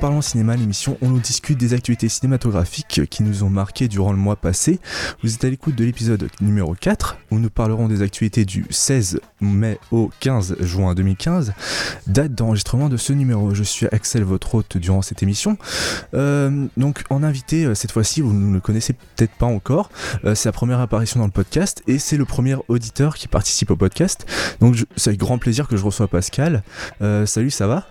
Parlons Cinéma, l'émission où nous discute des actualités cinématographiques qui nous ont marqué durant le mois passé. Vous êtes à l'écoute de l'épisode numéro 4 où nous parlerons des actualités du 16 mai au 15 juin 2015, date d'enregistrement de ce numéro. Je suis Axel, votre hôte durant cette émission. Euh, donc en invité, euh, cette fois-ci, vous ne le connaissez peut-être pas encore, euh, c'est la première apparition dans le podcast et c'est le premier auditeur qui participe au podcast. Donc c'est avec grand plaisir que je reçois Pascal. Salut, ça va?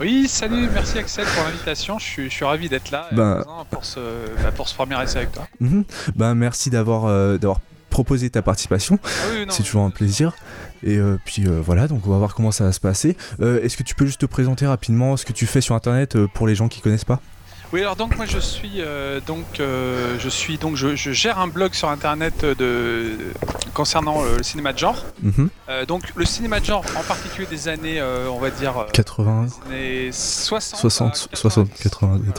Oui, salut, merci Axel pour l'invitation. Je suis, je suis ravi d'être là Ben- pour, ce, bah, pour ce premier essai avec toi. Mhm. Ben, merci d'avoir euh, d'avoir proposé ta participation. Ah oui, C'est toujours un plaisir. Et euh, puis euh, voilà, donc on va voir comment ça va se passer. Euh, Est-ce que tu peux juste te présenter rapidement ce que tu fais sur internet pour les gens qui connaissent pas? Oui, alors donc moi je suis euh, donc euh, je suis donc je, je gère un blog sur internet de concernant euh, le cinéma de genre. Mhm. Euh, donc le cinéma de genre en particulier des années euh, on va dire euh, 80, des années 60 60, à 60, 90, 80, voilà.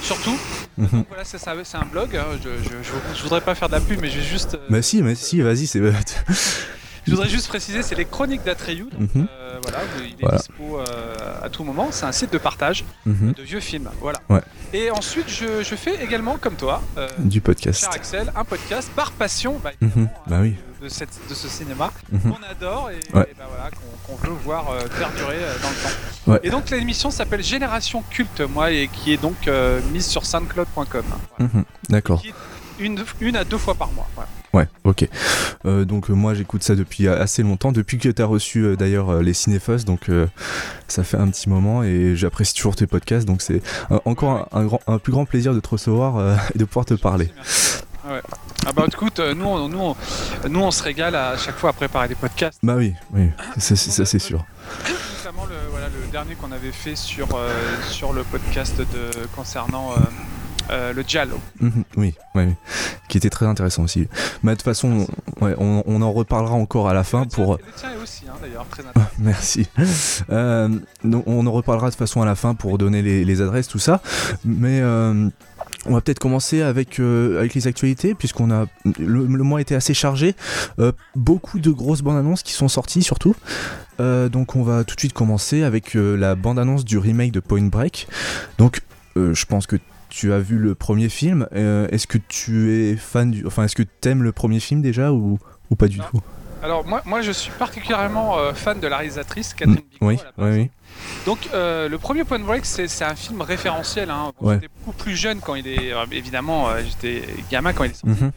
Surtout. Mhm. Donc voilà, c'est un blog. hein, Je, je, je- voudrais pas faire de la pub, mais je vais juste. euh, Mais si, mais si, vas-y, c'est. Je voudrais juste préciser, c'est les chroniques d'Atreyu. Mhm. euh, voilà, il est Voilà. dispo euh, à tout moment. C'est un site de partage Mhm. de vieux films. Voilà. Ouais. Et ensuite, je, je fais également, comme toi, euh, Du podcast. cher Axel, un podcast par passion bah, Mhm. Bah oui. de, de cette, de ce cinéma qu'on adore et, Ouais. et bah, voilà, qu'on veut voir euh, perdurer euh, dans le temps. Ouais. Et donc, l'émission s'appelle Génération Culte, moi, et qui est donc euh, mise sur soundcloud.com. Voilà. D'accord. Une, une à deux fois par mois. voilà. Ouais, ok. Euh, donc euh, moi j'écoute ça depuis assez longtemps, depuis que tu as reçu euh, d'ailleurs les Cinéfos, donc euh, ça fait un petit moment et j'apprécie toujours tes podcasts, donc c'est encore un, un grand, un plus grand plaisir de te recevoir et de pouvoir te parler. Merci, merci. Ouais. Ah bah écoute, nous on, nous, on, nous on se régale à chaque fois à préparer des podcasts. Bah oui, oui, ça c'est sûr. Notamment le, voilà, le dernier qu'on avait fait sur, sur le podcast de, concernant euh, le Giallo. Mhm, oui, qui était très intéressant aussi. Mais de toute façon, ouais, on, on en reparlera encore à la fin le tien, pour... le tien est aussi hein, d'ailleurs très intéressant. Merci. Euh, donc, on en reparlera de toute façon à la fin pour donner les, les adresses, tout ça. Mais euh, on va peut-être commencer avec, euh, avec les actualités, puisqu'on a le, le mois était assez chargé. Euh, beaucoup de grosses bandes annonces qui sont sorties surtout. Euh, donc on va tout de suite commencer avec la bande annonce du remake de Point Break. Donc je pense que tu as vu le premier film. Euh, est-ce que tu es fan du, enfin est-ce que t'aimes le premier film déjà ou, ou pas du Non. tout? Alors moi, moi je suis particulièrement euh, fan de la réalisatrice Catherine Bigelow. Oui, à la oui, oui. Donc euh, le premier Point Break c'est c'est un film référentiel. Hein. Bon, Ouais. J'étais beaucoup plus jeune quand il est... évidemment j'étais gamin quand il est sorti. Mhm.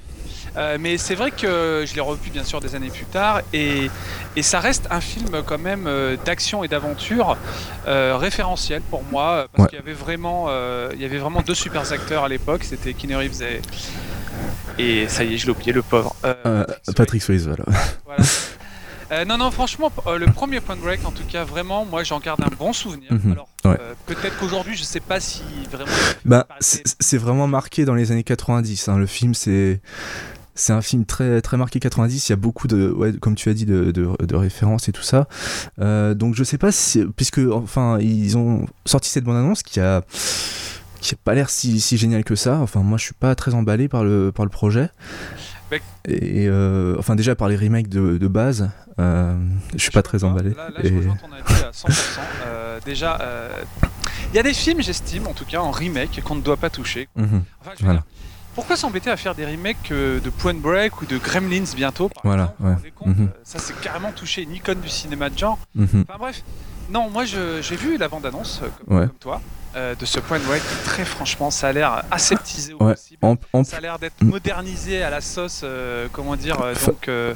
Euh, mais c'est vrai que je l'ai revu bien sûr des années plus tard et, et ça reste un film quand même euh, d'action et d'aventure euh, référentiel pour moi parce Ouais. qu'il y avait vraiment il y avait vraiment deux super acteurs à l'époque c'était Keanu Reeves et, et ça y est je l'ai oublié le pauvre. Patrick Swayze, voilà. Voilà. Euh, non non franchement euh, le premier Point Break en tout cas vraiment moi j'en garde un bon souvenir Mhm. alors Ouais. euh, peut-être qu'aujourd'hui je sais pas si vraiment Bah, c'est vraiment marqué dans les années 90. hein. Le film, c'est c'est un film très très marqué 90. Il y a beaucoup de, ouais, comme tu as dit, de, de, de références et tout ça. Euh, donc je sais pas si, puisque enfin ils ont sorti cette bande annonce qui a qui a pas l'air si, si génial que ça. Enfin moi je suis pas très emballé par le par le projet. Et euh, enfin déjà par les remakes de, de base, euh, je suis pas très emballé. Là, là, je rejoins ton avis à 100%. Euh, déjà, il y a des films, j'estime, en tout cas en remake, qu'on ne doit pas toucher. Mhm. Enfin, je veux Voilà. dire, pourquoi s'embêter à faire des remakes euh, de Point Break ou de Gremlins bientôt par Voilà, exemple, ouais. Mhm. euh, Ça, c'est carrément touché une icône du cinéma de genre. Mhm. Enfin bref, non, moi j'ai vu la bande-annonce, euh, comme, Ouais. comme toi, euh, de ce Point Break. Très franchement, ça a l'air aseptisé au Ouais. possible. Ça a l'air d'être Mm. modernisé à la sauce, euh, comment dire, donc euh,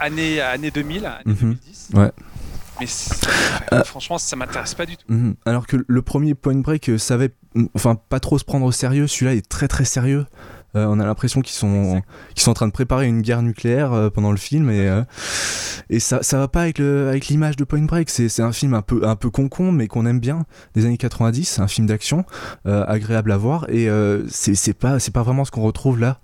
année, année 2000, année Mhm. 2010. Ouais. Mais Euh. franchement, ça m'intéresse pas du tout. Mhm. Alors que le premier Point Break euh, savait, enfin, pas trop se prendre au sérieux. Celui-là est très très sérieux. Euh, on a l'impression qu'ils sont, qu'ils sont en train de préparer une guerre nucléaire euh, pendant le film et, euh, et ça, ça va pas avec le, avec l'image de Point Break. C'est, un film un peu, un peu con mais qu'on aime bien des années 90. Un film d'action agréable à voir et c'est, pas, c'est pas vraiment ce qu'on retrouve là.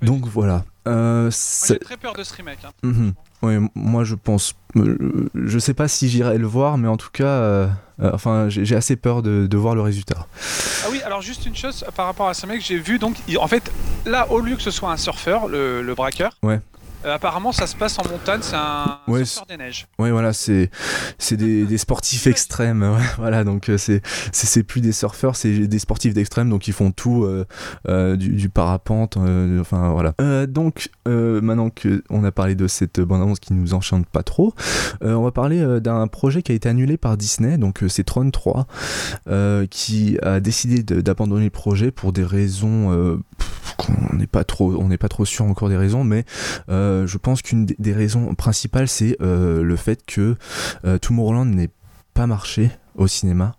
Donc voilà. Moi, c'est- j'ai très peur de ce remake. hein. Mhm. Oui, moi je pense. euh, Je sais pas si j'irai le voir, mais en tout cas, euh, euh, enfin, j'ai assez peur de, de voir le résultat. Ah oui, alors juste une chose euh, par rapport à ce mec, j'ai vu donc, il- en fait, là, au lieu que ce soit un surfeur, le, le braqueur, Ouais. Euh, apparemment, ça se passe en montagne, c'est un Ouais, surfeur des neiges. Ouais, voilà, c'est c'est des, des sportifs extrêmes. ouais, voilà, donc euh, c'est plus des surfeurs, c'est des sportifs d'extrême, donc ils font tout euh, euh, du, du parapente. euh, enfin voilà. Euh, donc euh, maintenant que on a parlé de cette bande annonce qui nous enchante pas trop, euh, on va parler euh, d'un projet qui a été annulé par Disney. Donc euh, c'est Tron 3 euh, qui a décidé d'abandonner le projet pour des raisons. euh, qu'on n'est pas trop, on n'est pas trop sûr encore des raisons, mais euh, je pense qu'une des- raisons principales, c'est euh, le fait que euh, Tomorrowland n'ait pas marché au cinéma.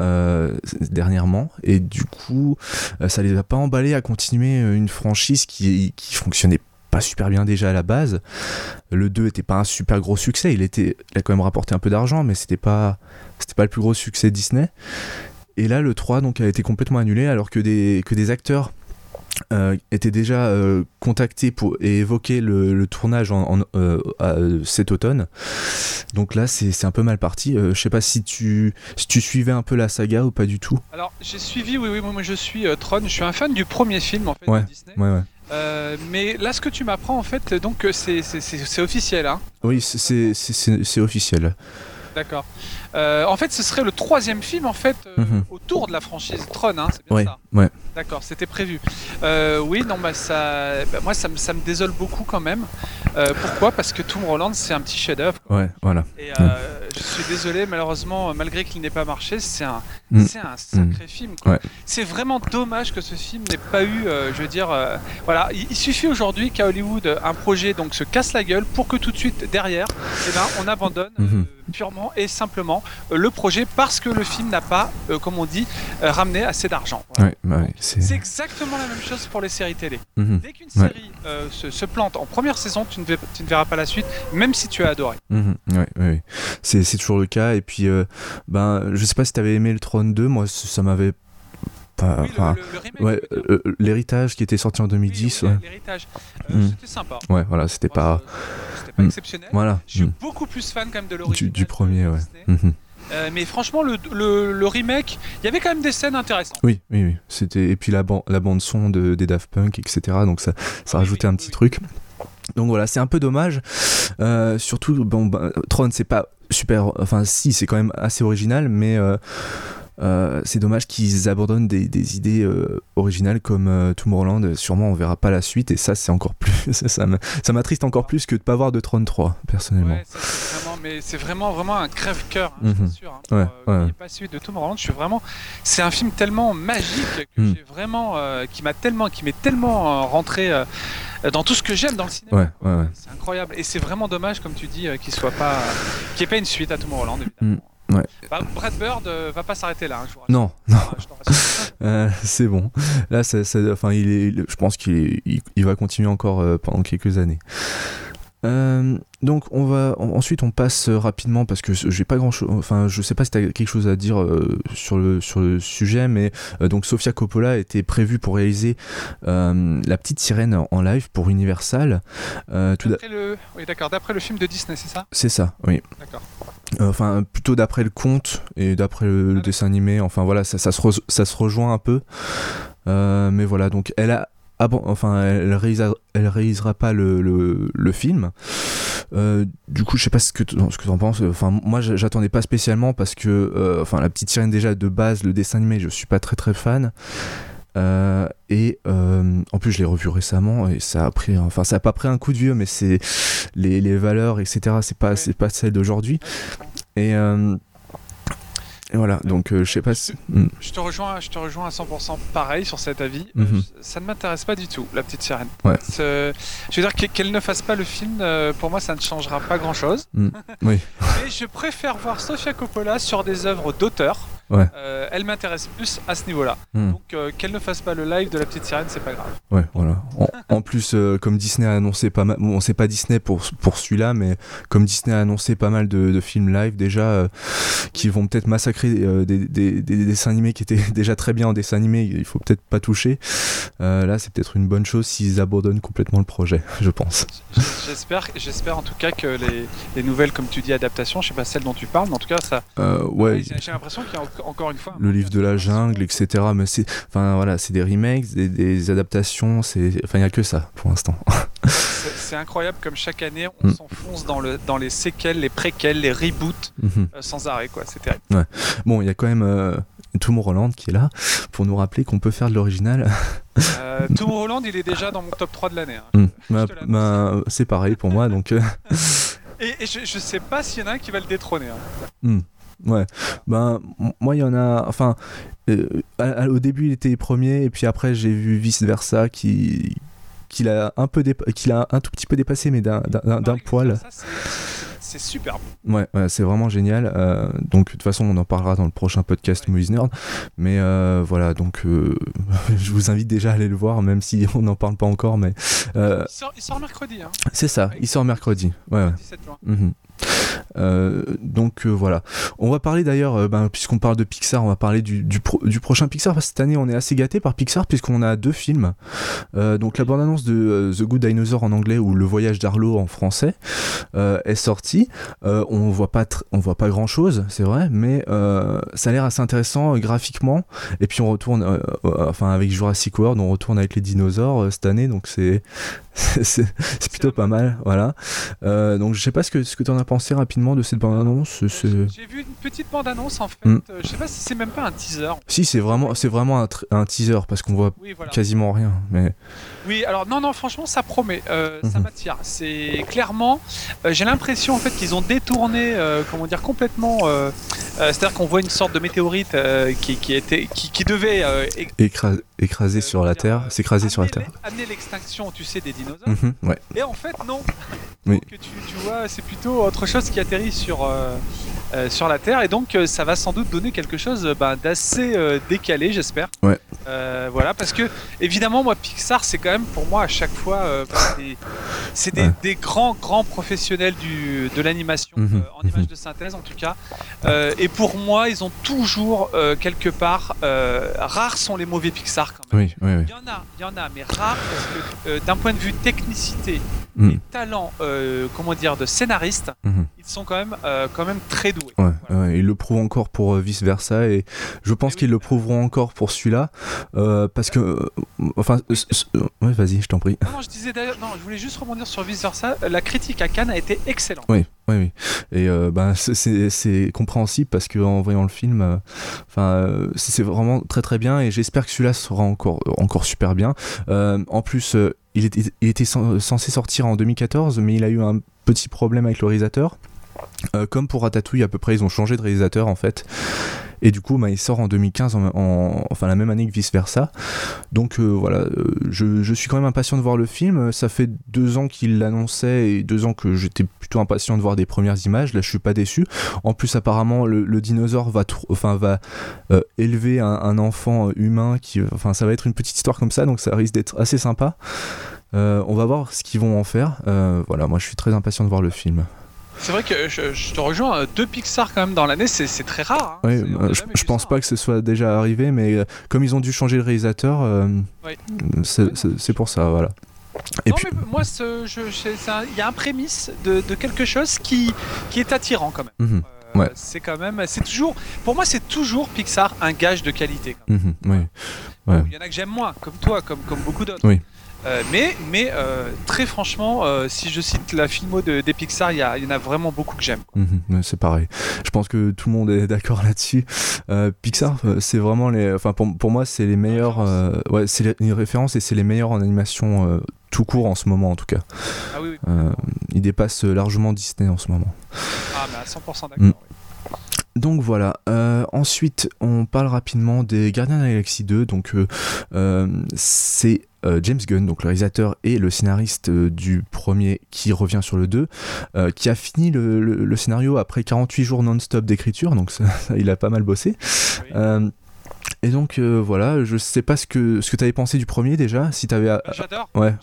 euh, dernièrement. Et du coup euh, ça les a pas emballés à continuer euh, une franchise qui, qui fonctionnait pas super bien déjà à la base. Le 2 était pas un super gros succès. Il a quand même rapporté un peu d'argent mais c'était pas c'était pas le plus gros succès Disney. Et là le 3 donc a été complètement annulé alors que des acteurs euh, étaient déjà euh, contactés pour et évoquer le, le tournage en, en, euh, à- cet automne. Donc là, c'est un peu mal parti. Je sais pas si tu, si tu suivais un peu la saga ou pas du tout. Alors, j'ai suivi, oui, oui, moi je suis Tron, je suis un fan du premier film en fait Ouais. de Disney. Ouais, ouais. Euh, mais là, ce que tu m'apprends en fait, donc c'est officiel, hein Oui, c'est officiel. D'accord. Euh, en fait, ce serait le troisième film en fait euh, Mhm. autour de la franchise Tron, hein, c'est bien Ouais, ça. ouais. D'accord, c'était prévu. Euh, oui, non, bah ça, bah, moi ça me, ça me désole beaucoup quand même. Euh, pourquoi? Parce que Tomb Roland, c'est un petit chef-d'œuvre. Ouais, voilà. Et euh, je suis désolé, malheureusement, malgré qu'il n'ait pas marché, c'est un, Mm. c'est un sacré film. quoi. Ouais. C'est vraiment dommage que ce film n'ait pas eu, euh, je veux dire, euh, voilà, il, il suffit aujourd'hui qu'à Hollywood un projet donc se casse la gueule pour que tout de suite derrière, eh ben, on abandonne Mhm. purement et simplement euh, le projet parce que le film n'a pas, euh, comme on dit, euh, ramené assez d'argent. Voilà. Ouais, bah ouais, c'est. Exactement la même chose pour les séries télé. Mhm, Dès qu'une série se, se plante en première saison, tu ne, tu verras pas la suite, même si tu as adoré. mhm. C'est toujours le cas. Et puis, ben, je sais pas si t'avais aimé le Trône 2, moi, ça m'avait pas. enfin, ouais, dire. euh, l'héritage qui était sorti en Oui, 2010, oui, ouais. l'héritage. Euh, Mm. C'était sympa. Ouais, voilà, c'était pas. C'était pas Mm. exceptionnel. Voilà. Je suis Mhm, beaucoup plus fan quand même de l'original. du premier, ouais. Euh, mais franchement, le, le, le remake, il y avait quand même des scènes intéressantes. Oui, oui, oui. C'était et puis la, ban- la bande son de, des Daft Punk, etc. Donc ça, ça Oui, rajoutait oui, un petit oui. truc. Donc voilà, c'est un peu dommage. Euh, surtout, bon, bah, Tron, c'est pas super. Enfin, si, c'est quand même assez original, mais euh, euh, c'est dommage qu'ils abandonnent des, des idées euh, originales comme euh, Tomorrowland. Sûrement, on verra pas la suite, et ça, c'est encore plus. ça, ça m'attriste encore plus que de pas voir de Tron 3, personnellement. Ouais, ça, c'est vraiment, mais c'est vraiment, vraiment un crève-cœur, hein, Mhm. t'assure. Hein, Ouais, euh, ouais. pas celui de Tom Holland, je suis vraiment. C'est un film tellement magique que Mm. j'ai vraiment, qui m'a tellement, qui m'est tellement rentré dans tout ce que j'aime dans le cinéma. Ouais, quoi. ouais, ouais. C'est incroyable, et c'est vraiment dommage, comme tu dis, qu'il soit pas, qu'il n'y ait pas une suite à Tom Holland, évidemment. Ouais. Bah, Brad Bird euh, va pas s'arrêter là. hein. Non, non. Euh, c'est bon. Là, ça, ça- enfin, il est, il- je pense qu'il il va continuer encore euh, pendant quelques années. Euh, donc on va en- ensuite on passe euh, rapidement parce que j'ai pas grand chose enfin je sais pas si tu as quelque chose à dire euh, sur le sur le sujet mais euh, donc Sofia Coppola était prévue pour réaliser la petite sirène en- live pour Universal tout D'après le, oui, d'accord. D'après le film de Disney, c'est ça? C'est ça oui D'accord. Enfin plutôt d'après le conte et d'après le, Ah, dessin animé enfin voilà ça, ça se re- ça se rejoint un peu mais voilà donc elle a ah bon, enfin elle réalisera, elle réalisera pas le, le, le film. Euh, du coup je sais pas ce que t- ce que t'en penses. Enfin moi j'attendais pas spécialement parce que euh, enfin la petite sirène déjà de base le dessin animé je suis pas très très fan. Euh, et euh, en plus je l'ai revu récemment et ça a pris enfin ça a pas pris un coup de vieux mais c'est les, les valeurs etc c'est pas c'est pas celle d'aujourd'hui. Et, euh, et voilà, donc euh, je sais pas si. Mm. Je te rejoins, je te rejoins à 100% pareil sur cet avis. Mhm. Euh, je- ça ne m'intéresse pas du tout, la petite sirène. Ouais. Je veux dire que- qu'elle ne fasse pas le film, euh, pour moi, ça ne changera pas grand-chose. Mm. Oui. Mais je préfère voir Sofia Coppola sur des œuvres d'auteur. Ouais. Elle m'intéresse plus à ce niveau-là. Mm. Donc qu'elle ne fasse pas le live de la petite sirène, c'est pas grave. Ouais, voilà. En, en plus, comme Disney a annoncé pas mal, bon, c'est pas Disney pour, pour celui-là, mais comme Disney a annoncé pas mal de, de films live déjà, qui vont peut-être massacrer euh, des, des- des dessins animés qui étaient déjà très bien en dessin animé, il faut peut-être pas toucher. Euh, là, c'est peut-être une bonne chose s'ils abandonnent complètement le projet, je pense. J'espère, j'espère en tout cas que les, les nouvelles, comme tu dis, adaptations, je sais pas celles dont tu parles, mais en tout cas, ça. Euh, ouais. J'ai l'impression qu'il y a en- encore une fois. le livre de la jungle, etc. Mais c'est, enfin voilà, c'est des remakes, des, des adaptations, c'est, enfin il y a que ça pour l'instant. C'est incroyable comme chaque année on mm. s'enfonce dans, le, dans les séquelles, les préquels, les reboots mm-hmm. sans arrêt quoi. C'est terrible. Ouais. Bon, il y a quand même Tom Roland qui est là pour nous rappeler qu'on peut faire de l'original. Euh, Tom Holland, il est déjà dans mon top 3 de l'année. Hein. Hmm. Bah, bah, c'est pareil pour moi. donc. Euh. et, je, je, sais pas s'il y en a un qui va le détrôner. Hein. Hmm. Ouais, ben moi il y en a, enfin euh, au début il était premier et puis après j'ai vu vice versa qui qu'il a un peu qu'il a un tout petit peu dépassé mais d'un poil c'est superbe. Ouais, c'est vraiment génial. Euh, donc de toute façon, on en parlera dans le prochain podcast Movies Nerd. Mais euh, voilà, donc euh, je vous invite déjà à aller le voir, même si on n'en parle pas encore. Mais il sort, mercredi. Hein. C'est ça, il sort mercredi. Ouais. ouais. 17 juin. Mhm. Euh, donc euh, voilà. On va parler d'ailleurs, euh, ben, puisqu'on parle de Pixar, on va parler du, du, prochain Pixar. Parce que cette année, on est assez gâté par Pixar puisqu'on a deux films. donc la bande-annonce de The Good Dinosaur en anglais ou Le Voyage d'Arlo en français est sortie. on voit pas on voit pas grand chose, c'est vrai, mais ça a l'air assez intéressant graphiquement. Et puis on retourne, enfin avec Jurassic World, on retourne avec les dinosaures cette année, donc c'est c'est plutôt pas mal, voilà. Donc je sais pas ce que, ce que as pensé rapidement de cette bande-annonce. J'ai vu une petite bande-annonce en fait, hmm. euh, je sais pas si c'est même pas un teaser. Si, c'est vraiment, c'est vraiment un, teaser parce qu'on voit quasiment rien. Mais... Oui, alors non, non, franchement ça promet, euh, ça mhm. m'attire. C'est clairement, j'ai l'impression en fait qu'ils ont détourné, comment dire, complètement, c'est-à-dire qu'on voit une sorte de météorite qui, qui, était, qui, qui devait écraser sur la Terre, s'écraser sur la Terre. Amener l'extinction, tu sais, des dinosaures. Mhm, Et en fait, non. Donc, tu, tu, vois, c'est plutôt autre chose qui atterrit sur, euh, euh, sur la Terre. Et donc, euh, ça va sans doute donner quelque chose bah, d'assez décalé, j'espère. Voilà, parce que, évidemment, moi, Pixar, c'est quand même pour moi à chaque fois, c'est des, des, grands, grands professionnels du, de l'animation, mhm, en image mhm. de synthèse en tout cas. et pour moi, ils ont toujours, quelque part, rares sont les mauvais Pixar quand même. Oui, oui, oui. Il y en a, il y en a, mais rares parce que d'un point de vue technicité mm. et talent, euh, comment dire, de scénariste, ils sont quand même, euh, quand même très doués. Ouais, ils le prouvent encore pour euh, vice versa et je pense qu'ils le prouveront encore pour celui-là parce que, enfin, ouais, vas-y, je t'en prie. Non, je disais d'ailleurs, non, je voulais juste rebondir sur vice versa. La critique à Cannes a été excellente. Oui, oui, oui. Et ben, c'est compréhensible parce qu'en voyant le film, enfin, c'est vraiment très très bien et j'espère que celui-là sera encore, encore super bien. en plus, il était, censé sortir en 2014, mais il a eu un petit problème avec le réalisateur. Euh, comme pour Ratatouille, à peu près, ils ont changé de réalisateur en fait. Et du coup, bah, il sort en 2015, en, enfin la même année que vice versa. Donc euh, voilà, euh, je, suis quand même impatient de voir le film. Ça fait deux ans qu'il l'annonçait et deux ans que j'étais plutôt impatient de voir des premières images. Là, je suis pas déçu. En plus, apparemment, le, dinosaure va, enfin, va élever un, enfant humain. Qui, enfin, ça va être une petite histoire comme ça, donc ça risque d'être assez sympa. on va voir ce qu'ils vont en faire. voilà, moi je suis très impatient de voir le film. C'est vrai que je, te rejoins, euh, deux Pixar quand même dans l'année, c'est très rare. Hein. Oui, euh, je, pense pas que ce soit déjà arrivé, mais euh, comme ils ont dû changer le réalisateur, c'est pour ça, voilà. Et non, mais moi, il y a un prémisse de, quelque chose qui, qui est attirant quand même. Mhm. Ouais. C'est quand même, c'est toujours, pour moi, c'est toujours Pixar un gage de qualité. Mhm, oui. Il y en a que j'aime moins, comme toi, comme, comme beaucoup d'autres. Oui. Euh, mais mais euh, très franchement, euh, si je cite la filmo de, des Pixar, il y, y, en a vraiment beaucoup que j'aime. Mhm, c'est pareil. Je pense que tout le monde est d'accord là-dessus. Pixar, c'est vraiment les. Enfin, pour, pour moi, c'est les meilleurs. ouais, c'est une référence et c'est les meilleurs en animation tout court en ce moment, en tout cas. Ah oui, oui. ils dépassent largement Disney en ce moment. Ah, mais à 100% d'accord. Mm. Donc voilà. ensuite, on parle rapidement des Gardiens de la Galaxie 2. Donc, c'est euh, James Gunn, donc le réalisateur et le scénariste euh, du premier qui revient sur le 2, euh, qui a fini le, scénario après 48 jours non-stop d'écriture, donc il a pas mal bossé. Et donc euh, voilà, je sais pas ce que ce que t'avais pensé du premier déjà, si t'avais. J'adore. Ouais.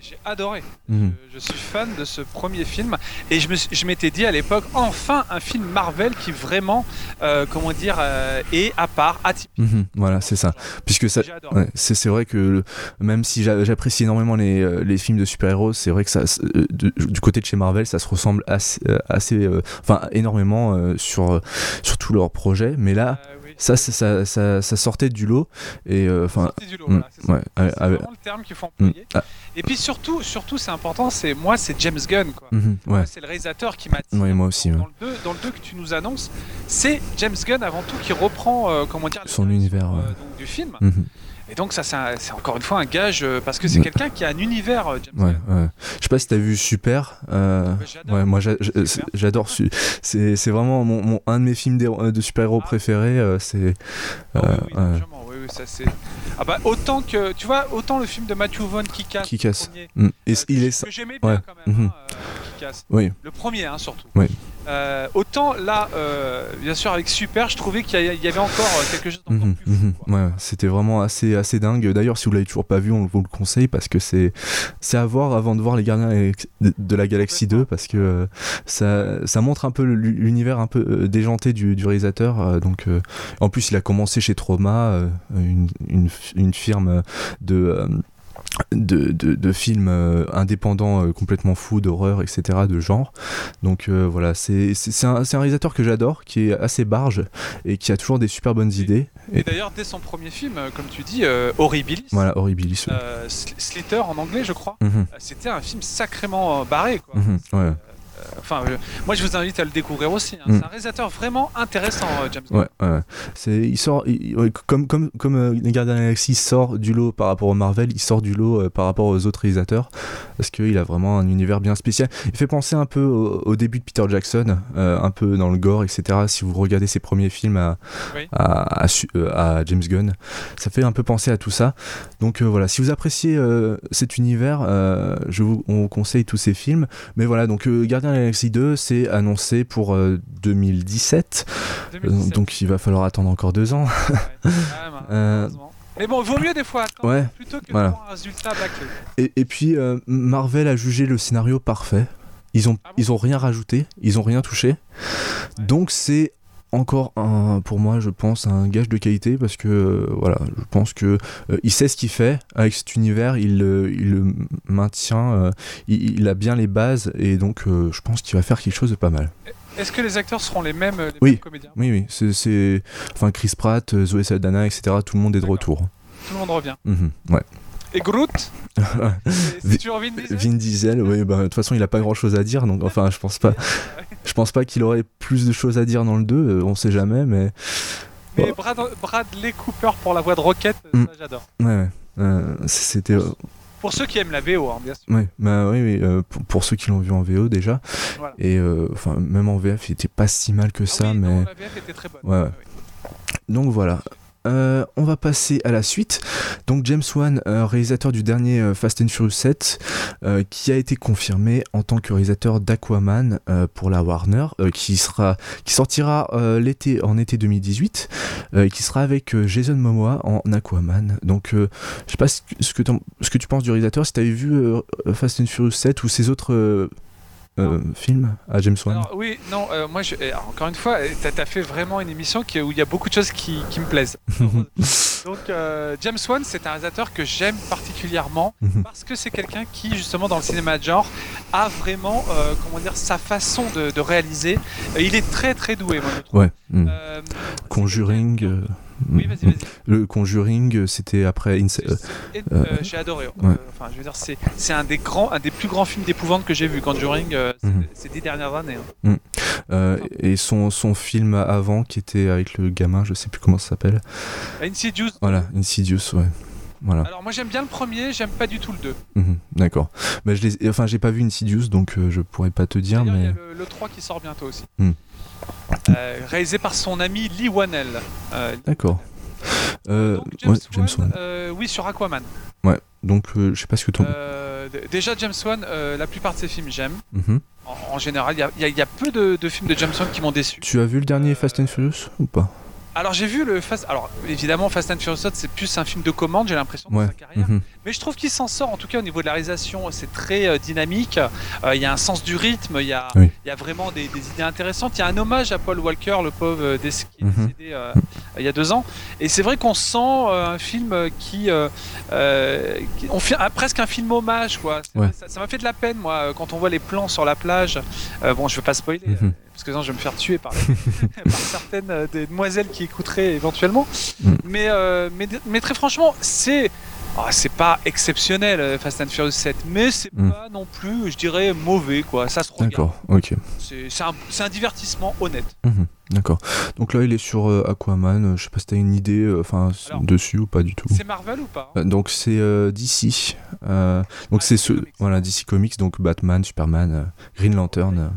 J'ai adoré. Mhm. Je, suis fan de ce premier film et je me je m'étais dit à l'époque enfin un film Marvel qui vraiment euh, comment dire euh, est à part, atypique. Mhm. voilà, c'est ça. Puisque ça, c'est vrai que même si j'apprécie énormément les, les, films de super-héros, c'est vrai que ça du côté de chez Marvel, ça se ressemble assez, assez enfin énormément sur sur tous leurs projets. Mais là. Ça, ça, ça, ça, sortait du lot. Et enfin. sortait du lot, voilà, c'est vraiment le terme qu'il faut employer. Ah. Et puis surtout, surtout, c'est important. C'est moi, c'est James Gunn, quoi. Mm-hmm, c'est le réalisateur qui m'a. Oui, moi aussi. Dans, le 2, dans le 2 que tu nous annonces, c'est James Gunn avant tout qui reprend, comment dire, son univers du film. Mm-hmm. Et donc ça, c'est encore une fois un gage euh, parce que c'est quelqu'un qui a un univers. Euh, James ouais, ouais. Je sais pas si t'as vu Super. Euh... Ouais, moi j'adore. C'est vraiment mon, un de mes films de super-héros ah. préférés. Euh, c'est. Oh, oui, oui, oui, ça c'est. Ah bah autant que tu vois autant le film de Matthew Vaughn qui casse. Qui casse. Mm. Et il est. Que j'aimais bien quand même. Mm -hmm. hein, qui casse. Oui. Le premier hein, surtout. Oui. Euh, autant là, euh, bien sûr, avec Super, je trouvais qu'il y, avait encore euh, quelque chose d'encore mhm, plus. Mhm. Ouais, c'était vraiment assez, assez dingue. D'ailleurs, si vous l'avez toujours pas vu, on vous le conseille parce que c'est, c'est à voir avant de voir les Gardiens de la Galaxie 2 parce que ça, ça montre un peu l'univers un peu déjanté du, du réalisateur. donc, en plus, il a commencé chez Trauma, une, une, une firme de de, de, films euh, indépendants euh, complètement fous, d'horreur, etc., de genre. Donc euh, voilà, c'est un, un, réalisateur que j'adore, qui est assez barge et qui a toujours des super bonnes idées. Et, d'ailleurs, dès son premier film, comme tu dis, Horribilis. Voilà, Horribilis. Slither en anglais, je crois. Mhm. C'était un film sacrément barré. Quoi. Mhm, ouais. Euh, enfin, moi je vous invite à le découvrir aussi. Hein. Mm. C'est un réalisateur vraiment intéressant, euh, James. Ouais, ouais. C'est, il sort, comme comme comme euh, les Gardiens de la Galaxie sort du lot par rapport au Marvel, il sort du lot par rapport aux autres réalisateurs parce qu'il a vraiment un univers bien spécial. Il fait penser un peu au, début de Peter Jackson, un peu dans le gore, etc. Si vous regardez ses premiers films à, à, à, James Gunn, ça fait un peu penser à tout ça. Donc voilà, si vous appréciez cet univers, je vous, on vous conseille tous ces films. Mais voilà, donc Gardien Galaxy 2, c'est annoncé pour 2017, euh, euh, donc il va falloir attendre encore deux ans. Euh, mais bon, vaut mieux des fois attendre plutôt que voilà. un résultat bâclé. Et, et puis Marvel a jugé le scénario parfait. Ils ont, ah ils ont rien rajouté, ils ont rien touché. Donc c'est encore un, pour moi, je pense, un gage de qualité parce que euh, voilà, je pense que euh, il sait ce qu'il fait avec cet univers, il, il le maintient, euh, il, a bien les bases et donc je pense qu'il va faire quelque chose de pas mal. Est-ce que les acteurs seront les mêmes, les oui. mêmes comédiens? Oui, oui, c'est, enfin Chris Pratt, Zoé Saldana, etc. Tout le monde est de retour. Tout le monde revient. Mhm, ouais. Et Groot C'est toujours Vin Diesel Vin Diesel, oui, bah, de toute façon, il a pas grand chose à dire, donc enfin, je pense pas. Je pense pas qu'il aurait plus de choses à dire dans le 2, euh, on sait jamais, mais. Mais Bradley Cooper pour la voix de Rocket, mm. ça j'adore. Ouais, ouais. Euh, c'était. Pour ceux qui aiment la VO, hein, bien sûr. Ouais, bah, oui, oui euh, pour, ceux qui l'ont vu en VO déjà. Et enfin, même en VF, il était pas si mal que ah ça, mais. Non, la VF était très bonne. Ouais, ouais. Donc voilà. Euh, on va passer à la suite. Donc James Wan, euh, réalisateur du dernier euh, Fast and Furious 7, qui a été confirmé en tant que réalisateur d'Aquaman pour la Warner, qui sera, qui sortira l'été en été 2018, qui sera avec Jason Momoa en Aquaman. Donc je sais pas ce que, tu penses du réalisateur, si tu vu Fast and Furious 7 ou ses autres euh, film à James Wan Oui, non, euh, moi, je, encore une fois, tu as, fait vraiment une émission qui, où il y a beaucoup de choses qui, qui me plaisent. Donc, euh, James Wan, c'est un réalisateur que j'aime particulièrement mhm. parce que c'est quelqu'un qui, justement, dans le cinéma de genre, a vraiment, comment dire, sa façon de, de réaliser. il est très, très doué, moi, je trouve. Ouais. Mm. Conjuring. Oui, vas-y, vas-y. Le Conjuring, c'était après euh, euh, j'ai adoré. Euh, enfin, je veux dire, c'est, c'est un des grands, un des plus grands films d'épouvante que j'ai vu. Conjuring, mhm. ces dix dernières années. Hein. Mhm. et son, son film avant, qui était avec le gamin, je sais plus comment ça s'appelle. Insidious. Voilà, Insidious, ouais. Voilà. Alors moi j'aime bien le premier, j'aime pas du tout le 2. Mhm, d'accord. Bah, je les... Enfin j'ai pas vu Insidious donc je pourrais pas te dire mais... Il y a le, 3 qui sort bientôt aussi. Euh, réalisé par son ami Lee Wanell. Euh, D'accord. Euh, James, Wan, oui, sur Aquaman. Ouais, donc je sais pas ce que tu Déjà, James Wan, la plupart de ses films, j'aime. Mhm. en, général, il y, a peu de, de, films de James Wan qui m'ont déçu. Tu as vu le dernier Fast and Furious ou pas? Alors j'ai vu le Fast. Alors évidemment, Fast and Furious c'est plus un film de commande, j'ai l'impression, sa carrière. Mhm. Mais je trouve qu'il s'en sort, en tout cas au niveau de la réalisation, c'est très euh, dynamique. Euh, il y a un sens du rythme, il y, a, y a vraiment des, idées intéressantes. Il y a un hommage à Paul Walker, le pauvre euh, qui est mhm. décédé il y a deux ans. Et c'est vrai qu'on sent un film qui, on fait presque un film hommage, quoi. Ça m'a fait de la peine, moi, quand on voit les plans sur la plage. bon, je veux pas spoiler. Mhm. Parce que sinon je vais me faire tuer par, par certaines des demoiselles qui écouteraient éventuellement. Mm. Mais, mais, mais très franchement, c'est c'est pas exceptionnel euh, Fast and Furious 7, mais c'est Hmm. pas non plus, je dirais, mauvais quoi. Ça se regarde. D'accord, ok. C'est un, divertissement honnête. Mhm, D'accord. Donc là, il est sur euh, Aquaman. euh, Je sais pas si t'as une idée euh, enfin dessus ou pas du tout. C'est Marvel ou pas hein Euh, Donc c'est euh, DC. Euh, donc Ah, c'est DC ce Comics. voilà DC Comics donc Batman, Superman, euh, Green Lantern.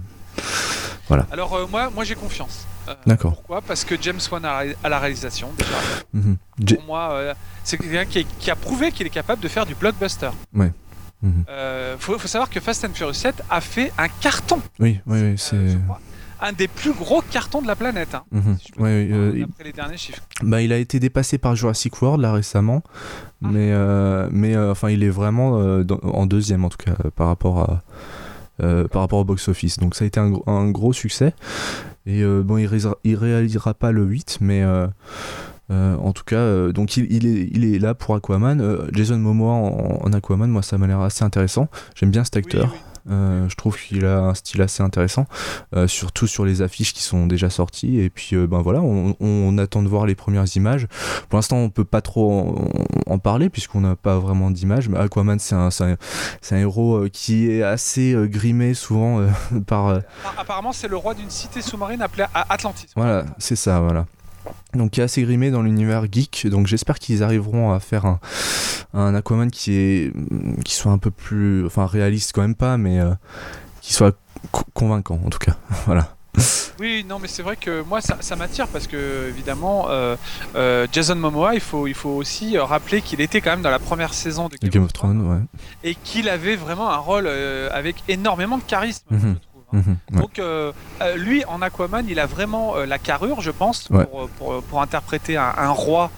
Alors euh, moi, moi j'ai confiance. Euh, D'accord. Pourquoi? Parce que James Wan à, à la réalisation, déjà. Mhm. Pour moi, euh, c'est quelqu'un qui, a prouvé qu'il est capable de faire du blockbuster. Mhm. Euh, faut, faut savoir que Fast and Furious 7 a fait un carton. Oui, oui, oui, c'est. un des plus gros cartons de la planète. hein, si Ouais, euh, il- d'après les derniers chiffres. Bah, il a été dépassé par Jurassic World là récemment, Ah. mais euh, mais euh, enfin il est vraiment dans- en deuxième en tout cas par rapport à euh, par rapport au box office. Donc ça a été un, gros- un gros succès. Et euh, bon, il, réalisera, il réalisera pas le 8, mais euh, en tout cas, donc il, il est, il est là pour Aquaman. Jason Momoa en, en Aquaman, moi ça m'a l'air assez intéressant. J'aime bien cet acteur. Oui, oui. Euh, je trouve qu'il a un style assez intéressant, euh, surtout sur les affiches qui sont déjà sorties. Et puis, euh, ben voilà, on, on attend de voir les premières images. Pour l'instant, on peut pas trop en, en parler puisqu'on n'a pas vraiment d'images. Mais Aquaman, c'est un, un, un héros qui est assez grimé souvent par. Appa- Apparemment, c'est le roi d'une cité sous-marine appelée Atlantis. voilà, c'est ça, voilà. Donc qui est assez grimé dans l'univers geek. Donc j'espère qu'ils arriveront à faire un, un Aquaman qui est qui soit un peu plus, enfin réaliste quand même pas, mais euh, qui soit co- convaincant en tout cas. voilà. Oui, non, mais c'est vrai que moi, ça, ça m'attire parce que, évidemment, euh, euh, Jason Momoa, il faut, il faut aussi rappeler qu'il était quand même dans la première saison de Game, Game of Thrones, ouais. et qu'il avait vraiment un rôle avec énormément de charisme, Mhm. Hein. Ouais. Donc, euh, euh, lui, en Aquaman, il a vraiment euh, la carrure, je pense, Ouais. pour, pour, pour interpréter un, un roi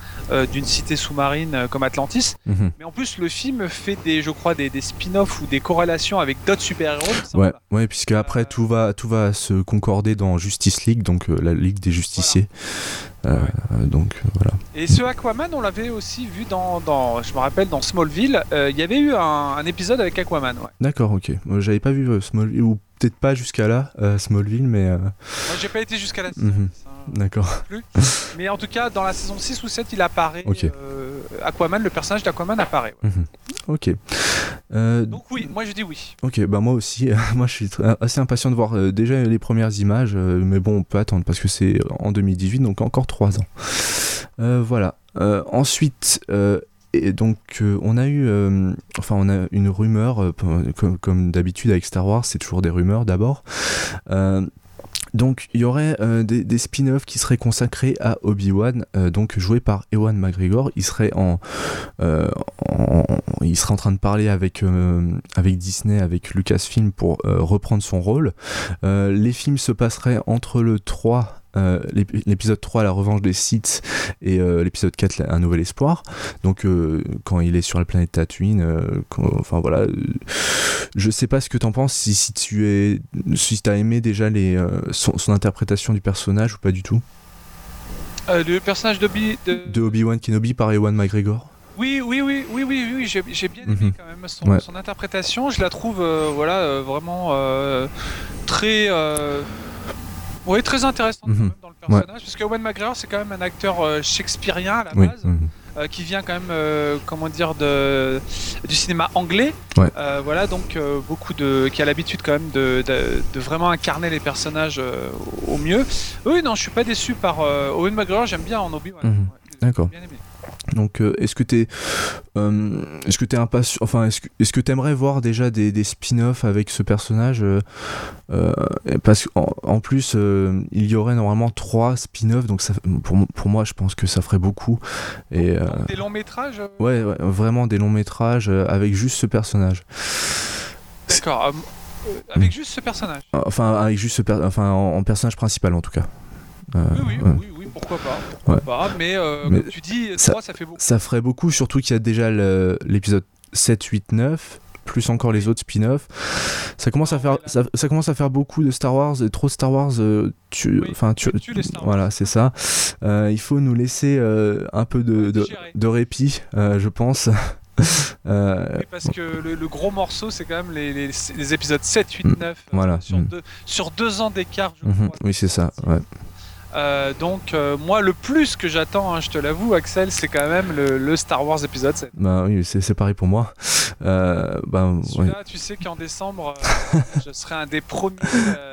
d'une cité sous-marine comme Atlantis. Mhm. Mais en plus, le film fait des, je crois, des, des spin-offs ou des corrélations avec d'autres super-héros. Ouais, ouais, puisque après tout va tout va se concorder dans Justice League, donc la Ligue des Justiciers. Euh, donc euh, voilà. Et ce Aquaman, on l'avait aussi vu dans, dans, je me rappelle, dans Smallville. euh, Il y avait eu un, un épisode avec Aquaman. Ouais. D'accord, ok. Moi, J'avais pas vu euh, Smallville ou peut-être pas jusqu'à là euh, Smallville, mais euh, Moi, j'ai pas été jusqu'à la saison. Mhm. D'accord. Mais en tout cas, dans la saison 6 ou 7, il apparaît. Euh, Aquaman, le personnage d'Aquaman apparaît. ouais. Ok. Euh, Donc oui, moi je dis oui. Ok, bah moi aussi, moi je suis assez impatient de voir euh, déjà les premières images, mais bon, on peut attendre parce que c'est en 2018, donc encore 3 ans. Voilà. Ensuite, et donc euh, on a eu, euh, enfin on a une rumeur, euh, comme, comme d'habitude avec Star Wars, c'est toujours des rumeurs d'abord. Donc il y aurait euh, des, spin-offs qui seraient consacrés à Obi-Wan, euh, donc joué par Ewan McGregor. Il serait en, euh, il serait en train de parler avec avec Disney, avec Lucasfilm pour reprendre son rôle. Les films se passeraient entre le 3 euh, l'ép- l'épisode 3 la revanche des Sith et euh, l'épisode 4 la- un nouvel espoir donc euh, quand il est sur la planète Tatooine quand- enfin voilà je sais pas ce que t'en penses si, si tu es si t'as aimé déjà les son, son interprétation du personnage ou pas du tout? Le personnage d'Obi. De... de Obi-Wan Kenobi par Ewan McGregor Oui, oui, oui, oui, oui, oui, j'ai bien aimé Mhm. quand même son, Ouais. son interprétation. Je la trouve, euh, voilà, euh, vraiment euh, très, ouais, très intéressante quand Mhm. dans le personnage, parce que Owen McGregor c'est quand même un acteur euh, shakespearien à la oui base, mhm. euh, qui vient quand même, euh, comment dire, de du cinéma anglais. Ouais. Euh, voilà, donc beaucoup de, qui a l'habitude quand même de, de, de vraiment incarner les personnages au mieux. Oui, non, je suis pas déçu par Owen McGregor. J'aime bien en Obi-Wan. Mhm. Ouais, D'accord. Bien aimé. Donc, euh, est-ce que t'es, euh, est-ce que t'es impatient, enfin, est-ce que, est-ce que t'aimerais voir déjà des, des spin-offs avec ce personnage euh, euh, Parce qu'en en plus, il y aurait normalement trois spin-offs, donc ça, pour, pour moi, je pense que ça ferait beaucoup. Et Des longs métrages. ouais, ouais, vraiment des longs métrages avec juste ce personnage. D'accord. avec juste ce personnage. Enfin, avec juste ce per- enfin, en, en personnage principal en tout cas. Oui, oui, oui, pourquoi pas. Pourquoi Ouais. pas. Mais, euh, Mais comme tu dis, ça- 3, ça fait beaucoup. Ça ferait beaucoup, surtout qu'il y a déjà le- l'épisode 7, 8, 9, plus encore les autres spin-offs. Ça commence à faire, ça, ça commence à faire beaucoup de Star Wars, et trop Star Wars. euh, tu, Oui, enfin, tu, tu les Wars. voilà, c'est ça. Euh, il faut nous laisser euh, un peu de, de, de répit, euh, je pense. parce que le, gros morceau, c'est quand même les, les, épisodes 7, 8, 9. voilà. sur, deux, sur deux ans d'écart, je mhm. Oui, c'est ça. Ouais. Euh, donc euh, moi le plus que j'attends, hein, je te l'avoue Axel, c'est quand même le, Star Wars épisode 7. Bah oui, c'est pareil pour moi. Euh, bah, tu sais qu'en décembre, je serai un des premiers.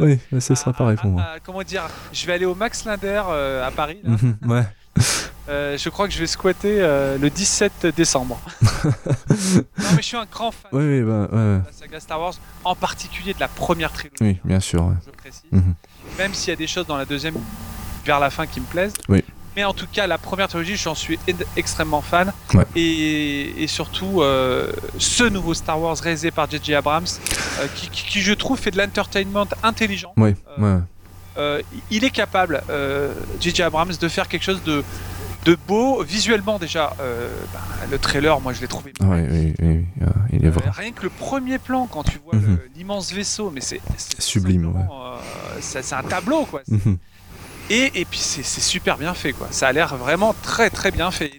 oui, ce sera pareil pour moi. comment dire Je vais aller au Max Linder à Paris. Mhm, ouais. je crois que je vais squatter le 17 décembre. non, mais je suis un grand fan oui, oui, bah, de la saga Star Wars, en particulier de la première trilogie. Oui, bien sûr. Je précise. Mhm. Même s'il y a des choses dans la deuxième vers la fin qui me plaisent. Oui. Mais en tout cas, la première trilogie, j'en suis extrêmement fan. Et, surtout, euh, ce nouveau Star Wars réalisé par J.J. Abrams, euh, qui, je trouve fait de l'entertainment intelligent. Oui. Euh, il est capable, J.J. Abrams, de faire quelque chose de, de beau. Visuellement, déjà, bah, le trailer, moi, je l'ai trouvé. Oui, oui, oui, il est vrai. rien que le premier plan, quand tu vois mhm. l'immense vaisseau, mais c'est sublime. c'est un tableau, quoi. Mhm. Et, et puis c'est super bien fait, quoi. Ça a l'air vraiment très très bien fait.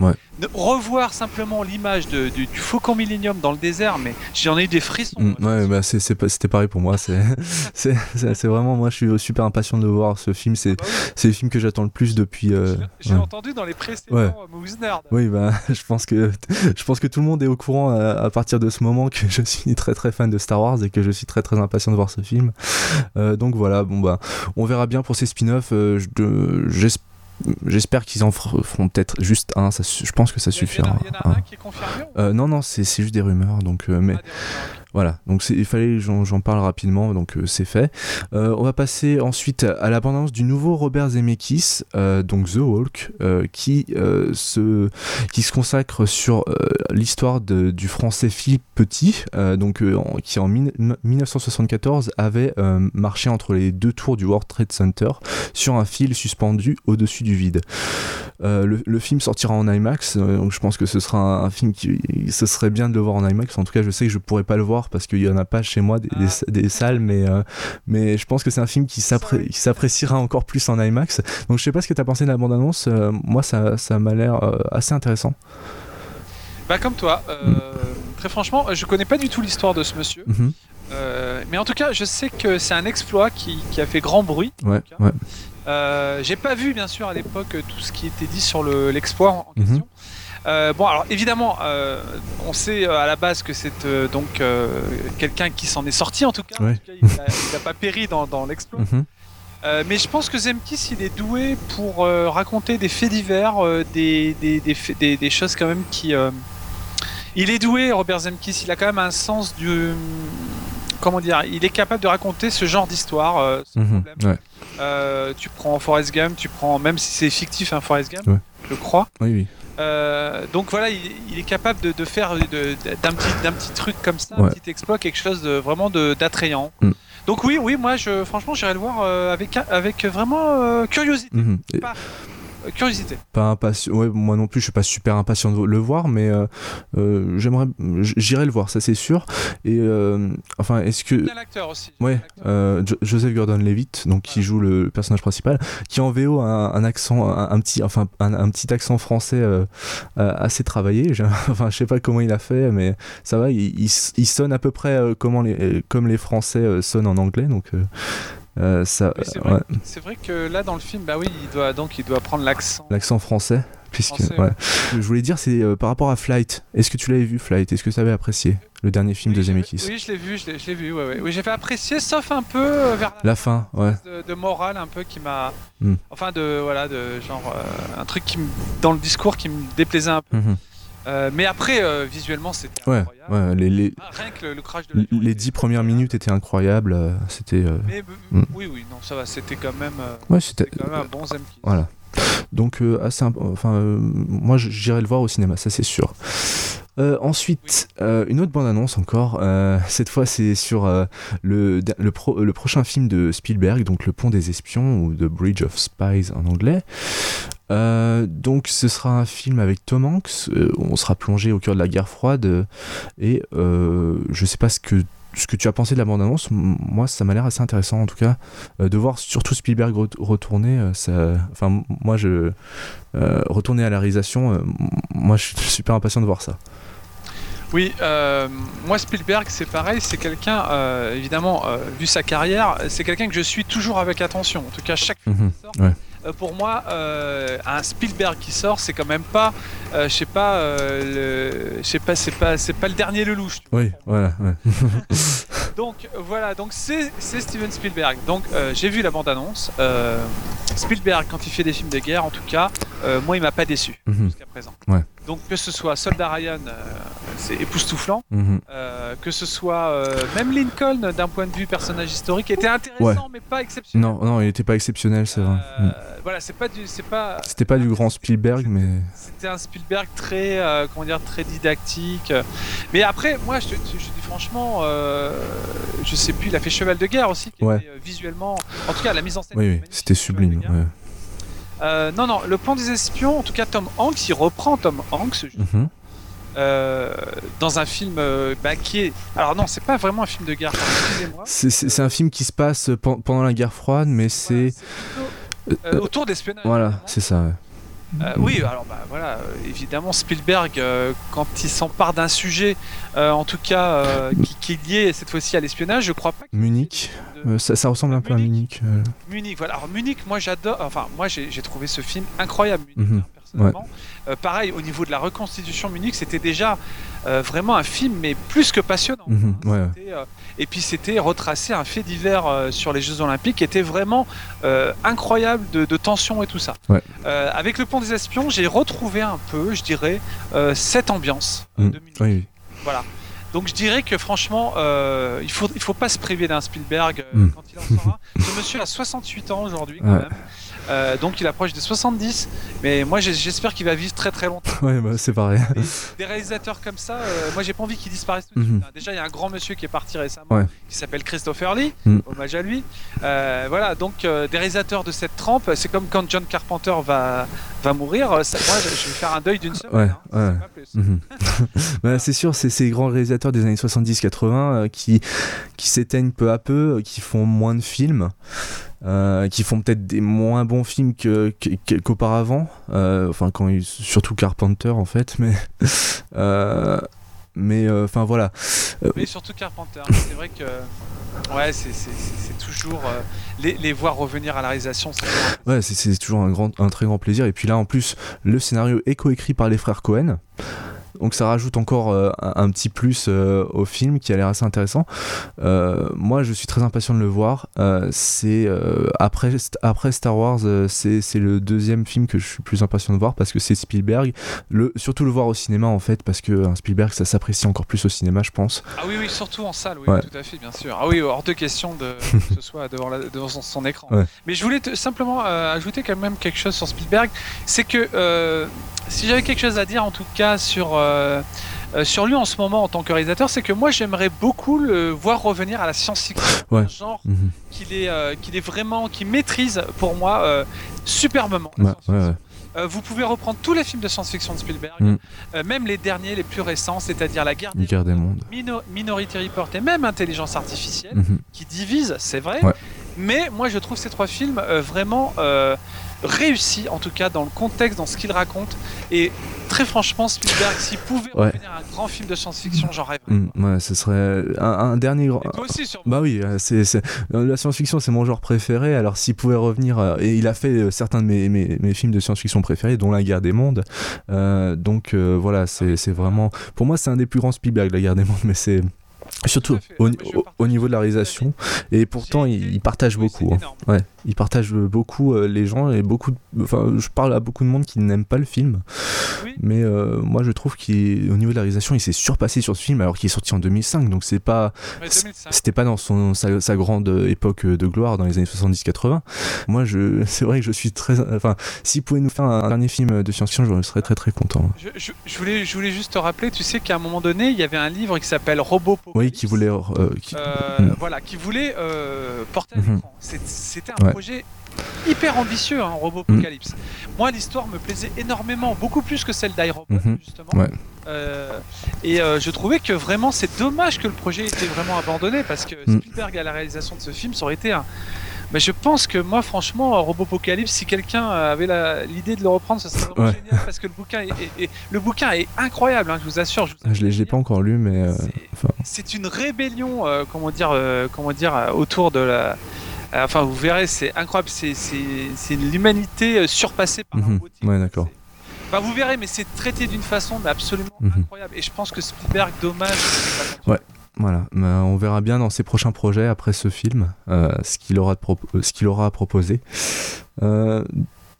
Revoir simplement l'image du, du, Faucon Millennium dans le désert, mais j'en ai eu des frissons. Mm, ouais, bah c'était pareil pour moi. C'est vraiment, moi, je suis super impatient de voir ce film. C'est ah bah le film que j'attends le plus depuis. Euh, j'ai entendu dans les précédents ouais. Nerd. Oui, bah, je pense que je pense que tout le monde est au courant à, partir de ce moment que je suis très très fan de Star Wars et que je suis très très impatient de voir ce film. Euh, donc voilà, bon bah, on verra bien pour ces spin-offs. Euh, j'espère J'espère qu'ils en feront peut-être juste un. Ça, je pense que ça suffira. Il y en a un, qui est confirmé euh, Non, non, c'est juste des rumeurs. Donc, euh, mais, ah, voilà, donc il fallait j'en parle rapidement, donc euh, c'est fait. Euh, on va passer ensuite à l'abondance du nouveau Robert Zemeckis, euh, donc The Walk, qui, se, consacre sur l'histoire du français Philippe Petit, qui en 1974 avait marché entre les deux tours du World Trade Center sur un fil suspendu au-dessus du vide. Le, film sortira en IMAX, donc je pense que ce sera un, un, film qui ce serait bien de le voir en IMAX. En tout cas, je sais que je pourrais pas le voir parce qu'il y en a pas chez moi des, ah. salles, mais, euh, mais je pense que c'est un film qui s'appréciera encore plus en IMAX. Donc je sais pas ce que tu as pensé de la bande-annonce. Euh, moi, ça, ça m'a l'air euh, assez intéressant. Bah comme toi, mm. très franchement, je connais pas du tout l'histoire de ce monsieur. Mm-hmm. mais en tout cas, je sais que c'est un exploit qui, qui, a fait grand bruit. Ouais, ouais. J'ai pas vu, bien sûr, à l'époque tout ce qui était dit sur l'exploit en, mm-hmm. question. Euh, bon, alors évidemment, euh, on sait euh, à la base que c'est donc quelqu'un qui s'en est sorti en tout cas. il n'a pas péri dans, dans l'exploit. Mhm. mais je pense que Zemkis, il est doué pour raconter des faits divers, des, des, des, des, choses quand même qui. Il est doué, Robert Zemkis. Il a quand même un sens du. Comment dire Il est capable de raconter ce genre d'histoire. Mhm, tu prends Forrest Gump, tu prends même si c'est fictif, un hein, Forrest Gump, je crois. Oui, oui. Euh, donc voilà, il, est capable de, faire d'un petit, petit truc comme ça, un petit exploit, quelque chose de vraiment d'attrayant. Mm. Donc oui, oui, moi, je, franchement, j'irai le voir euh, avec, avec vraiment euh, curiosité. Euh, curiosité. Pas impatient. Ouais, moi non plus, je suis pas super impatient de le voir, mais euh, euh, j'aimerais, j'irai le voir, ça c'est sûr. Et enfin, est-ce que. Il y a l'acteur aussi. Ouais, Joseph Gordon-Levitt, donc qui joue le personnage principal, qui en VO a un, accent, un, petit, enfin un, petit accent français assez travaillé. enfin, je sais pas comment il a fait, mais ça va. Il, il, il sonne à peu près comment les, comme les Français sonnent en anglais, donc. Euh, ça, c'est, vrai, que là dans le film, bah oui, il doit donc il doit prendre l'accent. L'accent français. Puisque, ouais. je voulais dire, c'est euh, par rapport à Flight. Est-ce que tu l'avais vu, Flight? Est-ce que tu avais apprécié le dernier film de Zemeckis? Oui, je l'ai vu, je l'ai, vu, ouais. Oui, j'ai fait apprécier, sauf un peu euh, vers la, fin, ouais. De, morale un peu qui m'a, hmm. enfin de voilà, de genre un truc qui dans le discours qui me déplaisait un peu. Mhm. Euh, mais après, euh, visuellement, c'était incroyable. Ouais, les, les, ah, rien que le, crash de Les dix premières minutes étaient incroyables. Euh, c'était. Mm. Oui, oui, non, ça va. C'était quand même. ouais, c'était quand même un bon Zemki. Voilà. Donc, assez, enfin, moi, j'irai le voir au cinéma, ça c'est sûr. Ensuite, une autre bande-annonce encore. cette fois, c'est sur le, prochain film de Spielberg, donc Le Pont des Espions ou The Bridge of Spies en anglais. Euh, donc ce sera un film avec Tom Hanks, euh, on sera plongé au cœur de la guerre froide et euh, je sais pas ce que ce que tu as pensé de la bande-annonce, moi ça m'a l'air assez intéressant en tout cas de voir surtout Spielberg retourner. Enfin moi je retourner à la réalisation, moi je suis super impatient de voir ça. Oui, euh, moi Spielberg c'est pareil, c'est quelqu'un, euh, évidemment, euh, vu sa carrière, c'est quelqu'un que je suis toujours avec attention. En tout cas, chaque film Mhm, qui sort, ouais. pour moi, un Spielberg qui sort, c'est quand même pas, je sais pas, le- je sais pas, c'est pas, c'est pas le dernier Lelouch. Oui, voilà. ouais. Donc voilà, donc c'est Steven Spielberg. Donc j'ai vu la bande-annonce. Euh, Spielberg, quand il fait des films de guerre, en tout cas, moi il m'a pas déçu Mhm, jusqu'à présent. Ouais. Donc que ce soit Soldat Ryan, euh, c'est époustouflant. mhm. Euh, que ce soit euh, même Lincoln d'un point de vue personnage historique était intéressant Ouais. mais pas exceptionnel. Non, non, il était pas exceptionnel, c'est vrai. Mm. Voilà, c'est pas du, c'est pas. C'était pas du grand Spielberg, mais. C'était un Spielberg très, comment dire, très didactique. Mais après, moi, je je dis franchement, je sais plus, il a fait Cheval de guerre aussi, qui Ouais. était, visuellement, en tout cas, la mise en scène. Oui, oui, c'était sublime. ouais. Euh, non, non, le plan des espions, en tout cas, Tom Hanks, il reprend Tom Hanks Mhm. euh, dans un film euh, bah, qui est. Alors non, c'est pas vraiment un film de guerre. Excusez-moi. C'est- C'est c'est un film qui se passe pen- pendant la guerre froide, mais c'est. Voilà, plutôt, autour d'espionnage. Voilà, c'est ça. ouais. Euh, oui, alors bah voilà, euh, évidemment Spielberg, euh, quand il s'empare d'un sujet, euh, en tout cas qui, qui est lié cette fois-ci à l'espionnage, je crois pas. Munich, de- ça, ça ressemble un peu à Munich. Munich, voilà. Alors Munich, moi j'adore. Enfin, moi j'ai trouvé ce film incroyable, Munich, Mhm. hein, personnellement. Pareil, au niveau de la reconstitution Munich, c'était déjà euh, vraiment un film, mais plus que passionnant. Mhm, hein. ouais, euh, et puis c'était retracer un fait divers euh, sur les Jeux Olympiques qui était vraiment incroyable de, de tension et tout ça. Ouais. Avec le Pont des Espions, j'ai retrouvé un peu, je dirais, cette ambiance Mm. de. Oui. Voilà. Donc je dirais que franchement, euh, il faut il faut pas se priver d'un Spielberg euh, Mm. quand il en sera. Ce monsieur a 68 ans aujourd'hui quand Ouais. même. Euh, donc il approche des 70, mais moi j'espère qu'il va vivre très très longtemps. Ouais, bah, c'est pareil. Des, des réalisateurs comme ça, euh, moi j'ai pas envie qu'ils disparaissent tout de Mhm. suite. hein. Déjà il y a un grand monsieur qui est parti récemment, Ouais. qui s'appelle Christopher Lee, Mm. hommage à lui. Euh, voilà, donc des réalisateurs de cette trempe, c'est comme quand John Carpenter va, va mourir, ça- moi je vais faire un deuil d'une semaine. Ouais, hein, ouais. Mhm. Bah, c'est sûr, c'est ces grands réalisateurs des années 70-80 euh, qui, qui s'éteignent peu à peu, qui font moins de films, euh, qui font peut-être des moins bons films que- que- que- qu'auparavant. Euh, enfin, quand ils- surtout Carpenter en fait, mais. euh, mais enfin voilà. Mais surtout Carpenter. C'est vrai que ouais, c'est, c'est, c'est- c'est toujours les, les voir revenir à la réalisation. C'est Ouais, c'est- c'est toujours un, grand, un très grand plaisir. Et puis là, en plus, le scénario est coécrit par les frères Cohen. Donc ça rajoute encore euh, un, petit plus euh, au film qui a l'air assez intéressant. Euh, moi, je suis très impatient de le voir. C'est après, après Star Wars, c'est c'est le deuxième film que je suis plus impatient de voir parce que c'est Spielberg. Le, surtout le voir au cinéma en fait parce que un Spielberg ça s'apprécie encore plus au cinéma, je pense. Ah oui, oui, surtout en salle, oui, Ouais. tout à fait, bien sûr. Ah oui, hors de question de que ce soit devant, la- devant son, son écran. Ouais. Mais je voulais te- simplement ajouter quand même quelque chose sur Spielberg, c'est que si j'avais quelque chose à dire en tout cas sur sur lui en ce moment en tant que réalisateur, c'est que moi j'aimerais beaucoup le voir revenir à la science-fiction, Ouais. genre Mhm. qu'il est euh, qu'il est vraiment, qu'il maîtrise pour moi euh, superbement. Ouais. Euh, vous pouvez reprendre tous les films de science-fiction de Spielberg, Mm. euh, même les derniers, les plus récents, c'est-à-dire La Guerre des, Guerre des mondes. Mino- Minority Report et même Intelligence Artificielle, Mhm. qui divisent, c'est vrai. Ouais. Mais moi, je trouve ces trois films euh, vraiment réussis, en tout cas dans le contexte, dans ce qu'ils racontent. Et très franchement, Spielberg, s'il pouvait Ouais. revenir à un grand film de science-fiction, j'en rêverais. Mm, ouais, ce serait un, un dernier grand. Toi aussi, sûrement. Bah oui, euh, c'est, euh, la science-fiction c'est mon genre préféré. Alors s'il pouvait revenir, euh, et il a fait certains de mes, mes, mes films de science-fiction préférés, dont La Guerre des Mondes. Euh, donc euh, voilà, c'est, c'est vraiment, pour moi c'est un des plus grands Spielberg, La Guerre des Mondes, mais c'est surtout au, niveau de la réalisation. Et pourtant il, été- il partage Oui, beaucoup. hein. Ouais, il partage beaucoup euh, les gens et beaucoup. de- Enfin, je parle à beaucoup de monde qui n'aime pas le film, Oui. mais euh, moi je trouve qu'au niveau de la réalisation, il s'est surpassé sur ce film alors qu'il est sorti en 2005, donc c'est pas Ouais, c'est- 2005. c'était pas dans son, sa, sa grande époque de gloire dans les années 70-80. Moi, je, c'est vrai que je suis très. Enfin, s'il pouvait nous faire un dernier film de science-fiction, je serais très très content. Je, je- je voulais, je voulais juste te rappeler, tu sais qu'à un moment donné, il y avait un livre qui s'appelle Robot Oui, qui voulait. euh, qui- Euh, Mm. Voilà, qui voulait euh, porter à l'écran. C'est- C'était un Ouais. projet hyper ambitieux, hein, Robopocalypse. Moi, l'histoire me plaisait énormément, beaucoup plus que celle d'iRobot, Mhm. justement. Ouais. Euh, et euh, je trouvais que vraiment, c'est dommage que le projet ait été vraiment abandonné parce que Mm. Spielberg à la réalisation de ce film, ça aurait été un, Mais je pense que moi, franchement, Robopocalypse, si quelqu'un avait l'idée de le reprendre, ce serait vraiment génial parce que le bouquin est, le bouquin est incroyable, hein, je vous assure. Je, ne l'ai pas encore lu, mais. Euh, c'est une rébellion, euh, comment dire, euh, comment dire, autour de la. Enfin, vous verrez, c'est incroyable. C'est l'humanité surpassée par la mhm. Ouais, d'accord. Enfin, vous verrez, mais c'est traité d'une façon absolument mhm. incroyable. Et je pense que Spielberg, dommage. Ouais. Voilà, on verra bien dans ses prochains projets après ce film ce qu'il aura, ce qu'il aura à proposer.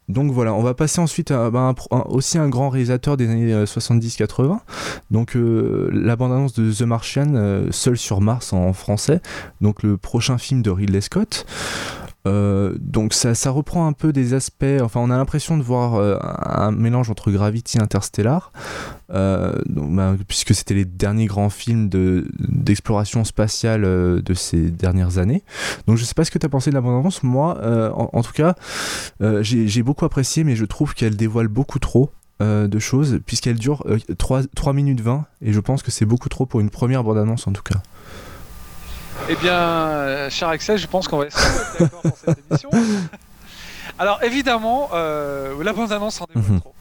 Donc voilà, on va passer ensuite à bah, aussi un grand réalisateur des années 70-80. Euh, Donc euh, la bande-annonce de The Martian, euh, Seul sur Mars en français. Donc le prochain film de Ridley Scott. Euh, donc ça, reprend un peu des aspects, enfin on a l'impression de voir euh, un mélange entre Gravity et Interstellar, euh, bah, puisque c'était les derniers grands films d'exploration spatiale de ces dernières années. Donc je sais pas ce que tu as pensé de la bande-annonce, moi en, tout cas j'ai beaucoup apprécié mais je trouve qu'elle dévoile beaucoup trop. de choses puisqu'elle dure 3, 3 minutes 20 et je pense que c'est beaucoup trop pour une première bande-annonce en tout cas. Eh bien, euh, cher Axel, je pense qu'on va être d'accord pour cette émission. Alors, évidemment, euh, la bande-annonce en dévoile mhm. trop.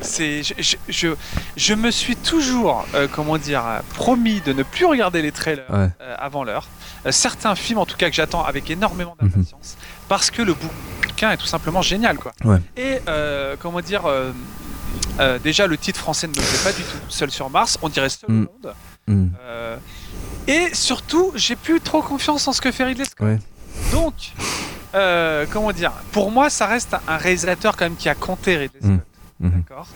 C'est, je, je, je, me suis toujours, euh, comment dire, promis de ne plus regarder les trailers euh, avant l'heure. certains films, en tout cas, que j'attends avec énormément mhm. d'impatience, parce que le bouquin est tout simplement génial, quoi. Et comment dire, déjà le titre français ne me plaît pas du tout. Seul sur Mars, on dirait seul au mm. monde. Et surtout, j'ai plus trop confiance en ce que fait Ridley Scott. Donc, euh, comment dire Pour moi, ça reste un réalisateur quand même qui a compté Ridley Scott. Mmh. Mmh. D'accord.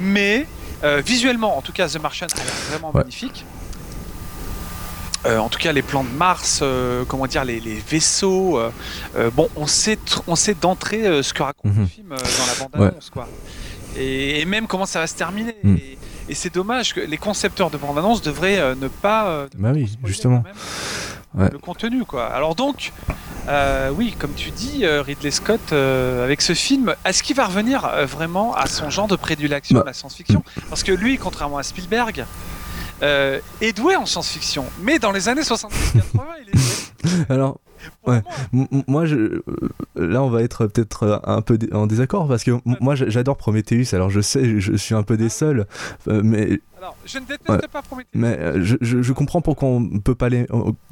Mais euh, visuellement, en tout cas, The Martian a l'air vraiment magnifique. Euh, en tout cas, les plans de Mars, comment dire, les, vaisseaux. bon, on sait, on sait d'entrée ce que raconte le mmh. film dans la bande-annonce, quoi. Et, même comment ça va se terminer. Et c'est dommage que les concepteurs de bande-annonce devraient euh, ne pas. Euh, bah oui, justement. Le contenu, quoi. Alors donc, euh, oui, comme tu dis, Ridley Scott, avec ce film, est-ce qu'il va revenir vraiment à son genre de prédilection, bah. la science-fiction? Parce que lui, contrairement à Spielberg, est doué en science-fiction. Mais dans les années 70-80, il est. Alors, Ouais. Moi, je, euh, là, on va être peut-être un peu en désaccord parce que moi, j'adore Prometheus. Alors, je sais, je suis un peu des seuls, euh, mais alors, je ne déteste pas Prometheus. Mais euh, je, je, comprends pourquoi on peut pas les,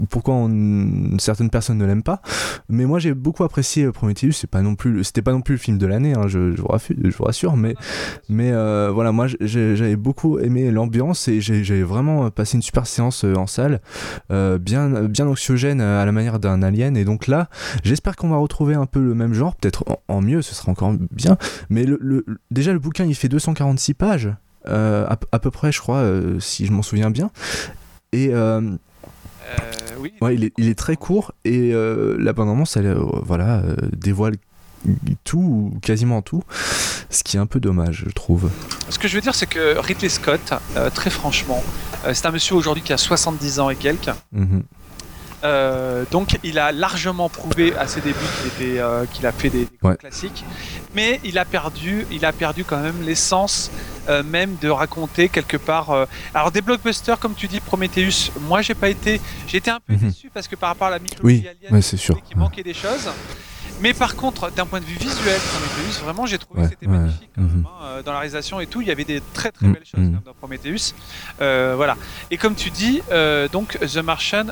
pourquoi on, certaines personnes ne l'aiment pas. Mais moi, j'ai beaucoup apprécié Prometheus. C'est pas non plus, c'était pas non plus le film de l'année. Hein, je, je, vous je, vous rassure. Mais, mais voilà, moi, j'avais beaucoup aimé l'ambiance et j'ai vraiment passé une super séance en salle, bien, bien anxiogène à la manière d'un alien et donc là, j'espère qu'on va retrouver un peu le même genre, peut-être en, mieux, ce sera encore bien. Mais le, déjà, le bouquin, il fait 246 pages, euh, à, peu près, je crois, euh, si je m'en souviens bien. Et. Euh, oui. Ouais, il est, il est, très court et l'abondance, elle voilà, dévoile tout ou quasiment tout, ce qui est un peu dommage, je trouve. Ce que je veux dire, c'est que Ridley Scott, très franchement, c'est un monsieur aujourd'hui qui a 70 ans et quelques. Mm-hmm. Euh, donc il a largement prouvé à ses débuts qu'il euh, qu'il a fait des, classiques, mais il a perdu, il a perdu quand même l'essence euh, même de raconter quelque part. alors des blockbusters comme tu dis Prometheus, moi j'ai pas été, été un peu mhm. déçu parce que par rapport à la mythologie oui, alien, c'est sûr. qu'il manquait des choses. Mais par contre, d'un point de vue visuel, Prometheus, vraiment, j'ai trouvé que c'était magnifique. Mhm. Hein, euh, dans la réalisation et tout, il y avait des très très mhm. belles choses dans Prometheus. Euh, voilà. Et comme tu dis, euh, donc The Martian,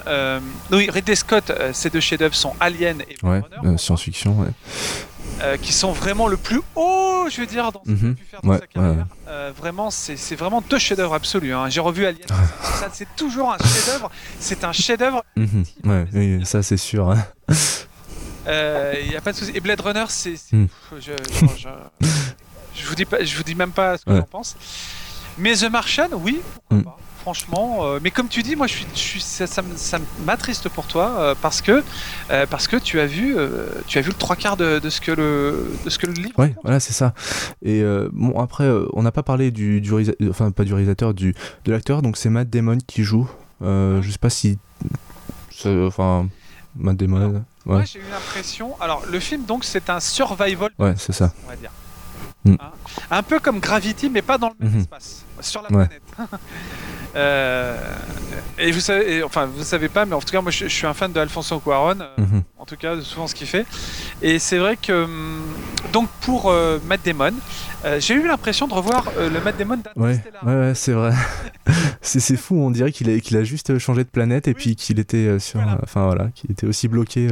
oui, Ridley Scott, ces deux chefs-d'œuvre sont Alien et science-fiction, qui sont vraiment le plus haut, je veux dire, dans ce qu'il a pu faire dans sa carrière. vraiment, c'est vraiment deux chefs-d'œuvre absolus. Hein. J'ai revu Alien, c'est toujours un chef-d'œuvre. C'est un chef-d'œuvre. ouais, oui, ça c'est sûr. Hein. Il euh, n'y a pas de souci. Et Blade Runner, c'est. Hmm. Je, je, vous dis pas, je vous dis même pas ce que j'en pense. Mais The Martian, oui, pourquoi hmm. pas. Franchement, euh, mais comme tu dis, moi, je suis, ça, ça, m'attriste pour toi euh, parce que parce que tu as vu, tu as vu le trois quarts de, ce que le de ce que le livre. Oui, voilà, c'est ça. Et bon, après, on n'a pas parlé du, du enfin pas du réalisateur, du de l'acteur. Donc c'est Matt Damon qui joue. je sais pas si, enfin, Matt Damon. Moi, j'ai eu l'impression. Alors, le film, donc, c'est un survival. Ouais, c'est ça. On va dire. Mm. Hein un peu comme Gravity, mais pas dans le même mhm. espace, sur la planète. et vous savez, enfin vous savez pas, mais en tout cas moi je, suis un fan de Alfonso Cuarón, mhm. en tout cas de souvent ce qu'il fait. Et c'est vrai que hum, donc pour Matt Damon, j'ai eu l'impression de revoir le Matt Damon d'Interstellar. Ouais, ouais, c'est vrai. c'est fou, on dirait qu'il a, qu'il a juste changé de planète et puis qu'il était sur, enfin voilà, qu'il était aussi bloqué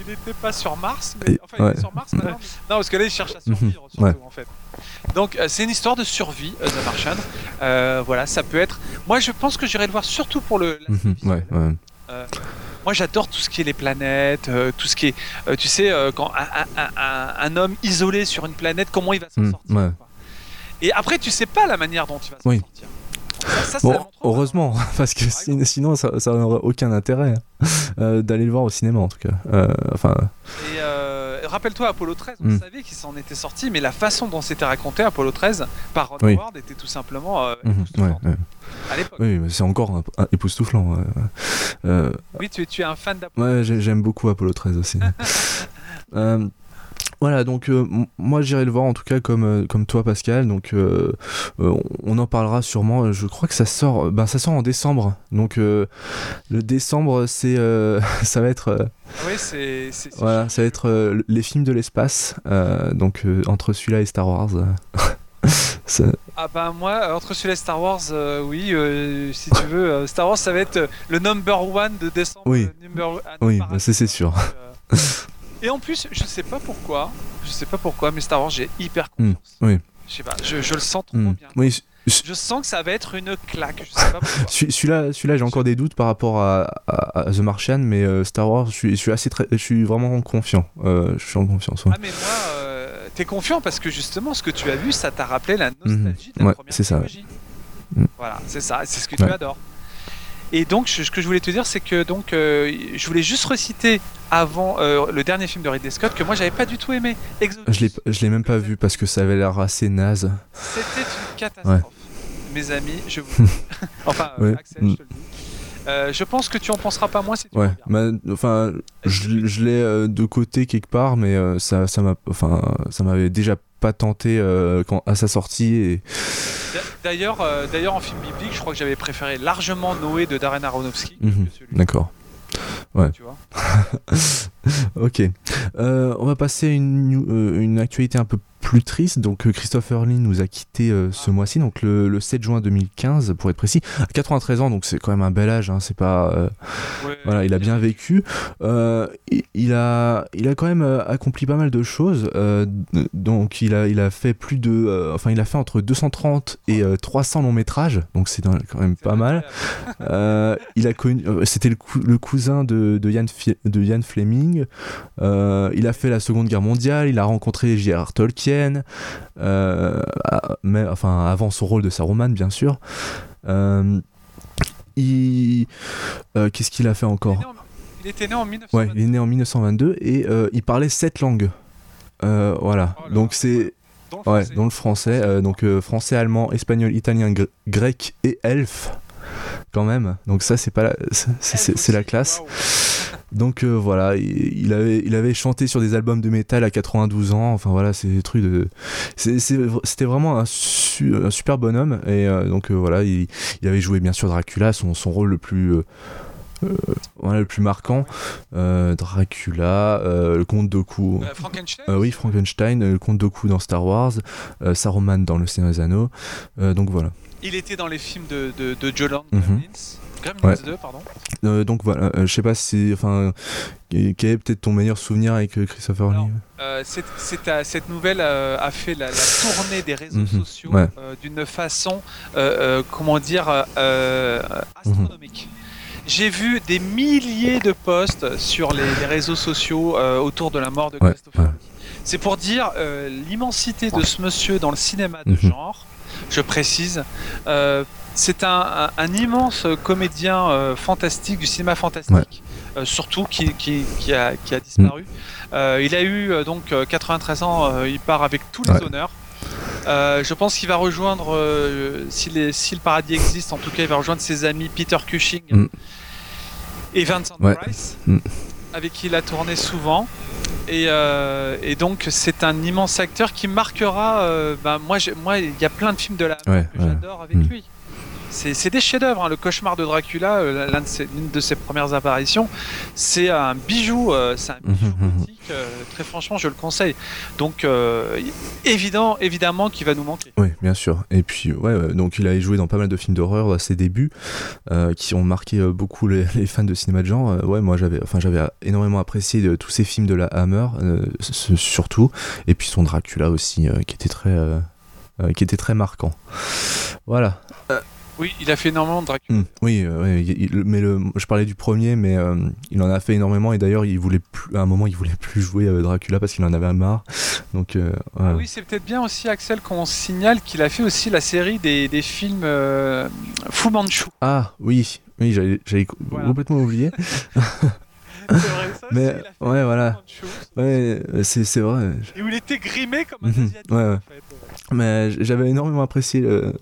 il n'était pas sur Mars, mais enfin il est sur Mars maintenant. Non, parce que là il cherche à survivre surtout en fait. Donc euh, c'est une histoire de survie, euh, The Martian. Euh, voilà, ça peut être. Moi je pense que j'irai le voir surtout pour le. Mhm, ouais, ouais. moi j'adore tout ce qui est les planètes, tout ce qui est, tu sais, quand un, homme isolé sur une planète, comment il va s'en mhm, sortir. Et après tu sais pas la manière dont il va s'en sortir bon, heureusement, parce que sinon ça, n'aurait aucun intérêt hein, euh, d'aller le voir au cinéma en tout cas. Euh, enfin. Et euh, rappelle-toi Apollo 13, on savait qu'il s'en était sorti, mais la façon dont c'était raconté Apollo 13 par Ron Howard était tout simplement à l'époque. Oui, c'est encore époustouflant. oui, tu, tu, es un fan d'Apollo. Ouais, j'aime beaucoup Apollo 13 aussi. Voilà, donc euh, moi j'irai le voir en tout cas comme, euh, comme toi Pascal. Donc euh, on en parlera sûrement. Je crois que ça sort, ben, ça sort en décembre. Donc le décembre c'est ça va être. oui, c'est. Voilà, ça va être les films de l'espace. donc entre celui-là et Star Wars. Ah bah moi, entre celui-là et Star Wars, oui, si tu veux, Star Wars ça va être le number one de décembre. Oui, oui bah, c'est sûr. Et en plus, je sais pas pourquoi, je sais pas pourquoi, mais Star Wars, j'ai hyper hmm, confiance. oui. Je sais pas, je, le sens trop hmm, bien. Oui. Je sens que ça va être une claque. Celui-là, celui-là, j'ai encore des doutes par rapport à, The Martian, mais euh, Star Wars, je suis, je suis assez très, je suis vraiment confiant. Euh, je suis en confiance. Ah mais moi, euh, t'es confiant parce que justement, ce que tu as vu, ça t'a rappelé la nostalgie de la ouais, première c'est ça. Voilà, c'est ça, c'est ce que tu adores. Et donc, ce que je voulais te dire, c'est que donc, euh, je voulais juste reciter avant euh, le dernier film de Ridley Scott que moi j'avais pas du tout aimé. Exodus. Je l'ai, je l'ai même pas vu parce que ça avait l'air assez naze. C'était une catastrophe, mes amis. Je vous, enfin, euh, Axel, je te le dis. Je pense que tu en penseras pas moins si tu ouais, enfin, je, je l'ai de côté quelque part, mais ça, ça m'a, enfin, ça m'avait déjà pas tenté quand, à sa sortie et D'ailleurs, euh, d'ailleurs, en film biblique, je crois que j'avais préféré largement Noé de Darren Aronofsky. Mhm. D'accord. Ouais. Tu vois? ok. Euh, on va passer à une, euh, une actualité un peu plus triste. Donc Christopher Lee nous a quitté ce mois-ci, donc le, 7 juin 2015 pour être précis. À 93 ans, donc c'est quand même un bel âge. Hein, c'est pas. voilà, il a bien vécu. il a, il a quand même accompli pas mal de choses. donc il a, il a fait plus de, enfin il a fait entre 230 et 300 longs métrages. Donc c'est quand même pas mal. il a connu, c'était le, le, cousin de, de Ian Fleming. Il a fait la Seconde Guerre mondiale. Il a rencontré J.R.R. Tolkien. Euh, mais, enfin avant son rôle de Saruman bien sûr. Euh, il, euh, qu'est-ce qu'il a fait encore? Il, était né en 1922. Ouais, il est né en 1922 et il parlait sept langues. voilà, oh donc c'est dans le ouais, dans le français, donc français, allemand, espagnol, italien, grec et elfe quand même. Donc ça c'est pas la... c'est la classe. Donc euh, voilà, il, avait, il avait chanté sur des albums de métal à 92 ans. Enfin voilà, c'est des trucs de. C'était vraiment un, super bonhomme. Et euh, donc euh, voilà, il, avait joué bien sûr Dracula, son, son rôle le plus. le plus marquant, Dracula, le comte Doku. Frankenstein Oui, Frankenstein, le comte Doku dans Star Wars, Saruman dans Le Seigneur des Anneaux. donc voilà. Il était dans les films de, de, de Joe pardon. Euh, donc voilà, euh, je sais pas si. Enfin, quel est peut-être ton meilleur souvenir avec euh, Christopher Lee? Cette nouvelle a fait la, tournée des réseaux mhm. sociaux d'une façon, comment dire, astronomique. J'ai vu des milliers de posts sur les, réseaux sociaux autour de la mort de Christopher Lee. C'est pour dire l'immensité de ce monsieur dans le cinéma de mhm. genre, je précise. C'est un, immense comédien euh, fantastique, du cinéma fantastique, euh, surtout qui, a, disparu. Mm. Euh, il a eu donc 93 ans, il part avec tous les honneurs. je pense qu'il va rejoindre, si, le paradis existe, en tout cas, il va rejoindre ses amis Peter Cushing mm. et Vincent Price, mm. avec qui il a tourné souvent. Et, donc c'est un immense acteur qui marquera. Ben, moi, il y a plein de films de la que j'adore avec lui c'est des chefs-d'œuvre. Hein. Le cauchemar de Dracula, euh, l'une de, ses premières apparitions, c'est un bijou, euh, c'est un bijou gothique. Euh, très franchement, je le conseille. Donc, évident, évidemment, qu'il va nous manquer. Oui, bien sûr. Et puis, ouais, donc il a joué dans pas mal de films d'horreur à ses débuts, qui ont marqué beaucoup les, fans de cinéma de genre. ouais, moi j'avais, enfin, j'avais énormément apprécié de, tous ces films de la Hammer, surtout, et puis son Dracula aussi, qui était très, qui était très marquant. Voilà. Oui, il a fait énormément de Dracula. Hmm. oui, euh, mais le, je parlais du premier, mais euh, il en a fait énormément et d'ailleurs, il voulait plus, à un moment, il voulait plus jouer euh, Dracula parce qu'il en avait marre. Donc, ah oui, c'est peut-être bien aussi Axel qu'on signale qu'il a fait aussi la série des, des films Fu Manchu. Ah oui, oui, j'avais complètement oublié. c'est vrai, ça, mais ouais, voilà. Ouais, c'est vrai. Et où il était grimé comme un mhm. asiatique. Ouais, ouais. En fait mais j'avais énormément apprécié euh,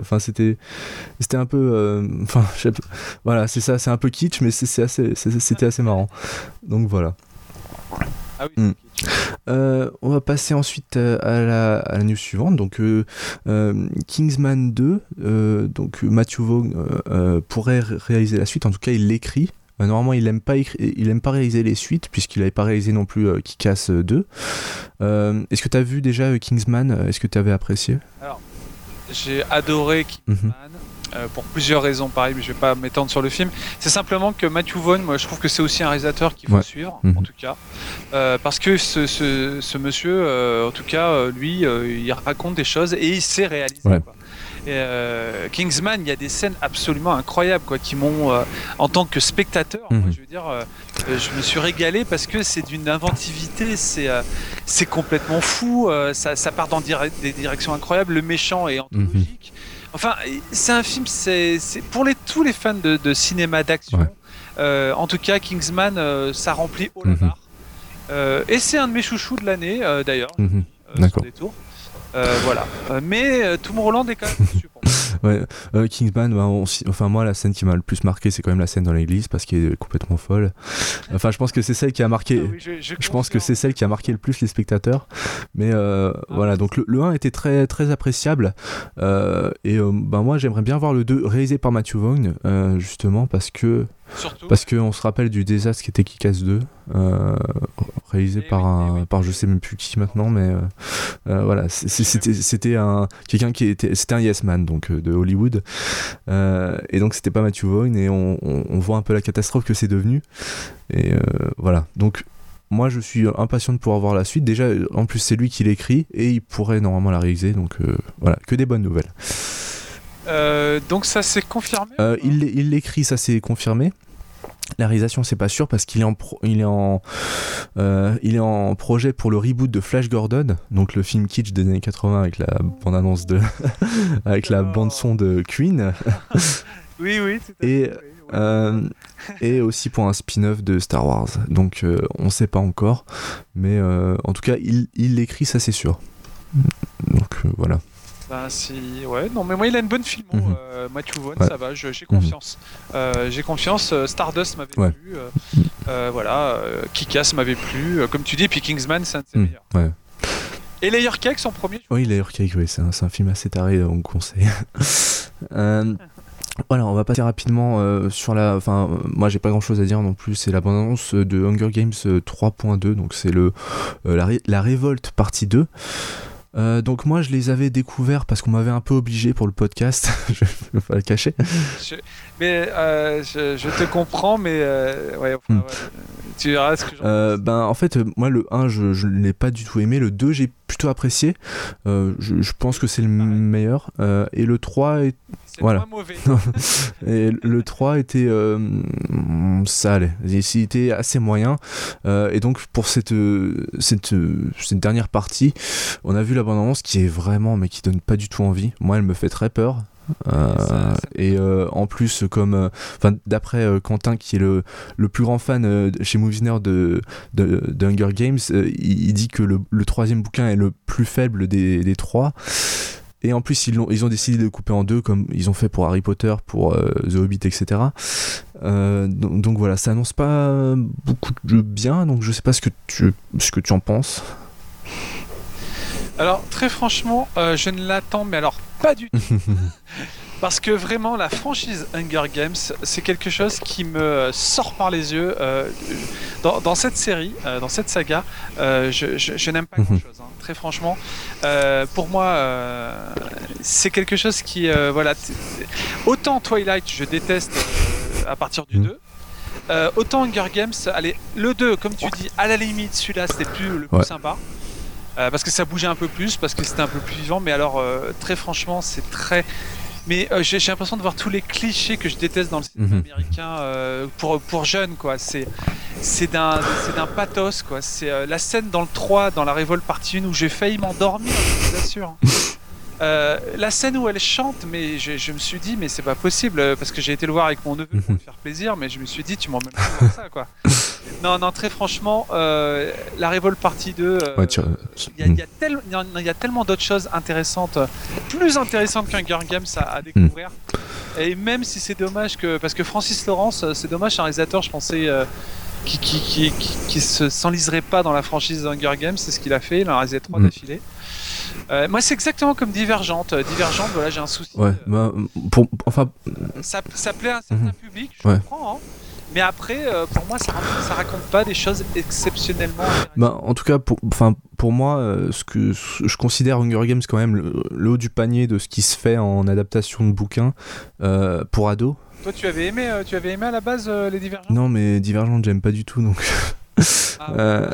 enfin c'était c'était un peu euh, enfin voilà c'est ça c'est un peu kitsch mais c'est assez c'était assez marrant donc voilà ah oui, hmm. euh, on va passer ensuite à la, à la news suivante. Donc, Kingsman 2, donc Matthew Vaughn pourrait réaliser la suite. En tout cas, il l'écrit. Euh, normalement, il aime pas il aime pas réaliser les suites puisqu'il n'avait pas réalisé non plus qui casse 2. Est-ce que tu as vu déjà euh, Kingsman Est-ce que tu avais apprécié? Alors, j'ai adoré Kingsman. Mhm. Euh, pour plusieurs raisons, pareil, mais je vais pas m'étendre sur le film. C'est simplement que Matthew Vaughn, moi, je trouve que c'est aussi un réalisateur qu'il faut suivre, en mhm. tout cas, parce que ce, ce, monsieur, en tout cas, lui, il raconte des choses et il sait réaliser. Euh, Kingsman, il y a des scènes absolument incroyables quoi, qui m'ont, euh, en tant que spectateur, mhm. je veux dire, euh, je me suis régalé parce que c'est d'une inventivité, c'est, c'est complètement fou, ça, ça, part dans des directions incroyables, le méchant est anthologique. Mhm. Enfin, c'est un film, c'est, c'est pour les, tous les fans de, cinéma d'action. en tout cas, Kingsman, ça remplit haut la mhm. barre. et c'est un de mes chouchous de l'année, d'ailleurs. D'accord. Euh, voilà. Euh, mais euh, Tom Holland est quand même dessus ouais, Kingsman, bah, enfin moi la scène qui m'a le plus marqué c'est quand même la scène dans l'église parce qu'elle est complètement folle. Enfin je pense que c'est celle qui a marqué. Ah je, pense que c'est celle qui a marqué le plus les spectateurs. Mais ah. voilà donc le, 1 était très très appréciable et ben moi j'aimerais bien voir le 2 réalisé par Matthew Vaughn justement parce que parce qu'on se rappelle du désastre qui était Kick-Ass 2, euh, réalisé eh par un, par je sais même plus qui maintenant, mais euh, euh, voilà, c'était un quelqu'un qui était, c'était un Yes Man donc de Hollywood, et donc c'était pas Matthew Vaughn et on, voit un peu la catastrophe que c'est devenu, et voilà, donc moi je suis impatient de pouvoir voir la suite. Déjà, en plus c'est lui qui l'écrit et il pourrait normalement la réaliser, donc voilà, que des bonnes nouvelles. donc ça s'est confirmé Il l'écrit, ça s'est confirmé. La réalisation, c'est pas sûr parce qu'il est en il est en euh, il est en projet pour le reboot de Flash Gordon, donc le film kitsch des années 80 avec la bande annonce de avec la bande son de Queen. oui oui. et euh, et aussi pour un spin-off de Star Wars. Donc euh, on sait pas encore, mais en tout cas il il l'écrit, ça c'est sûr. Donc voilà. Bah, si, ouais, non, mais moi il a une bonne film, mhm. euh, Matthew Vaughn, ça va, j'ai confiance. Mhm. Euh, j'ai confiance, euh, Stardust m'avait plu, voilà, Kikas m'avait plu, comme tu dis, puis Kingsman c'est un de ses mhm. meilleurs. Et Layer Cake, son premier Oui, Layer Cake, oui, c'est un, film assez taré, on conseille. Voilà, on va passer rapidement sur la. Enfin, moi j'ai pas grand chose à dire non plus. C'est la bande-annonce de Hunger Games 3.2, donc c'est le la, la, révolte partie 2. Euh, donc moi je les avais découverts parce qu'on m'avait un peu obligé pour le podcast, je ne vais pas le cacher. mais euh, je, te comprends, mais euh, ouais, hmm. tu verras ce que j'en ben, En fait, moi le 1 je ne l'ai pas du tout aimé, le 2 j'ai plutôt apprécié, je, je, pense que c'est le meilleur, et le 3 est voilà. mauvais. et le 3 était euh, sale, il était assez moyen. Euh, et donc pour cette, cette, cette, dernière partie, on a vu l'abondance qui est vraiment, mais qui donne pas du tout envie. Moi, elle me fait très peur. Euh, et euh, en plus, comme d'après Quentin, qui est le, le plus grand fan chez Moviesner de, de, de, Hunger Games, il, dit que le, le, troisième bouquin est le plus faible des, des trois. Et en plus, ils ont, ils ont décidé de couper en deux, comme ils ont fait pour Harry Potter, pour euh, The Hobbit, etc. Euh, donc, voilà, ça annonce pas beaucoup de bien, donc je sais pas ce que tu, ce que tu en penses. Alors, très franchement, euh, je ne l'attends, mais alors pas du tout. Parce que vraiment, la franchise Hunger Games, c'est quelque chose qui me sort par les yeux. Euh, dans, cette série, euh, dans cette saga, je, n'aime pas mhm. grand-chose. Hein. Très franchement, pour moi, c'est quelque chose qui, voilà, autant Twilight, je déteste à partir du 2. Mhm. autant Hunger Games, allez, le 2, comme tu dis, à la limite, celui-là c'était plus le plus sympa. Parce que ça bougeait un peu plus, parce que c'était un peu plus vivant, mais alors très franchement, c'est très mais euh, j'ai l'impression de voir tous les clichés que je déteste dans le cinéma mhm. américain euh, pour, pour jeunes, quoi. C'est d'un pathos, quoi. C'est euh, la scène dans le 3, dans la Révolte partie 1, où j'ai failli m'endormir, je vous assure. Euh, la scène où elle chante, mais je, me suis dit, mais c'est pas possible, parce que j'ai été le voir avec mon neveu pour lui faire plaisir, mais je me suis dit, tu m'emmènes pas ça, quoi. Non, non, très franchement, euh, la Révolte partie 2, il y, a tellement d'autres choses intéressantes, plus intéressantes qu'un Gun Games à, découvrir. Hmm. Et même si c'est dommage que. Parce que Francis Lawrence, euh, c'est dommage, un réalisateur, je pensais. qui, qui, qui, se s'enliserait pas dans la franchise Hunger Games, c'est ce qu'il a fait, il en a réalisé trois hmm. d'affilée. Euh, moi, c'est exactement comme Divergente. Euh, Divergente, voilà, j'ai un souci. Ouais, euh, bah, pour, enfin. Ça, ça plaît à un certain mhm. public, je comprends. Hein. Mais après, pour moi, ça, ça raconte pas des choses exceptionnellement. Bah, en tout cas, pour, enfin, pour moi, ce que je considère Hunger Games quand même le, haut du panier de ce qui se fait en adaptation de bouquins pour ados. Toi, tu avais aimé, tu avais aimé à la base les Divergentes? Non, mais Divergente, j'aime pas du tout, donc. Euh,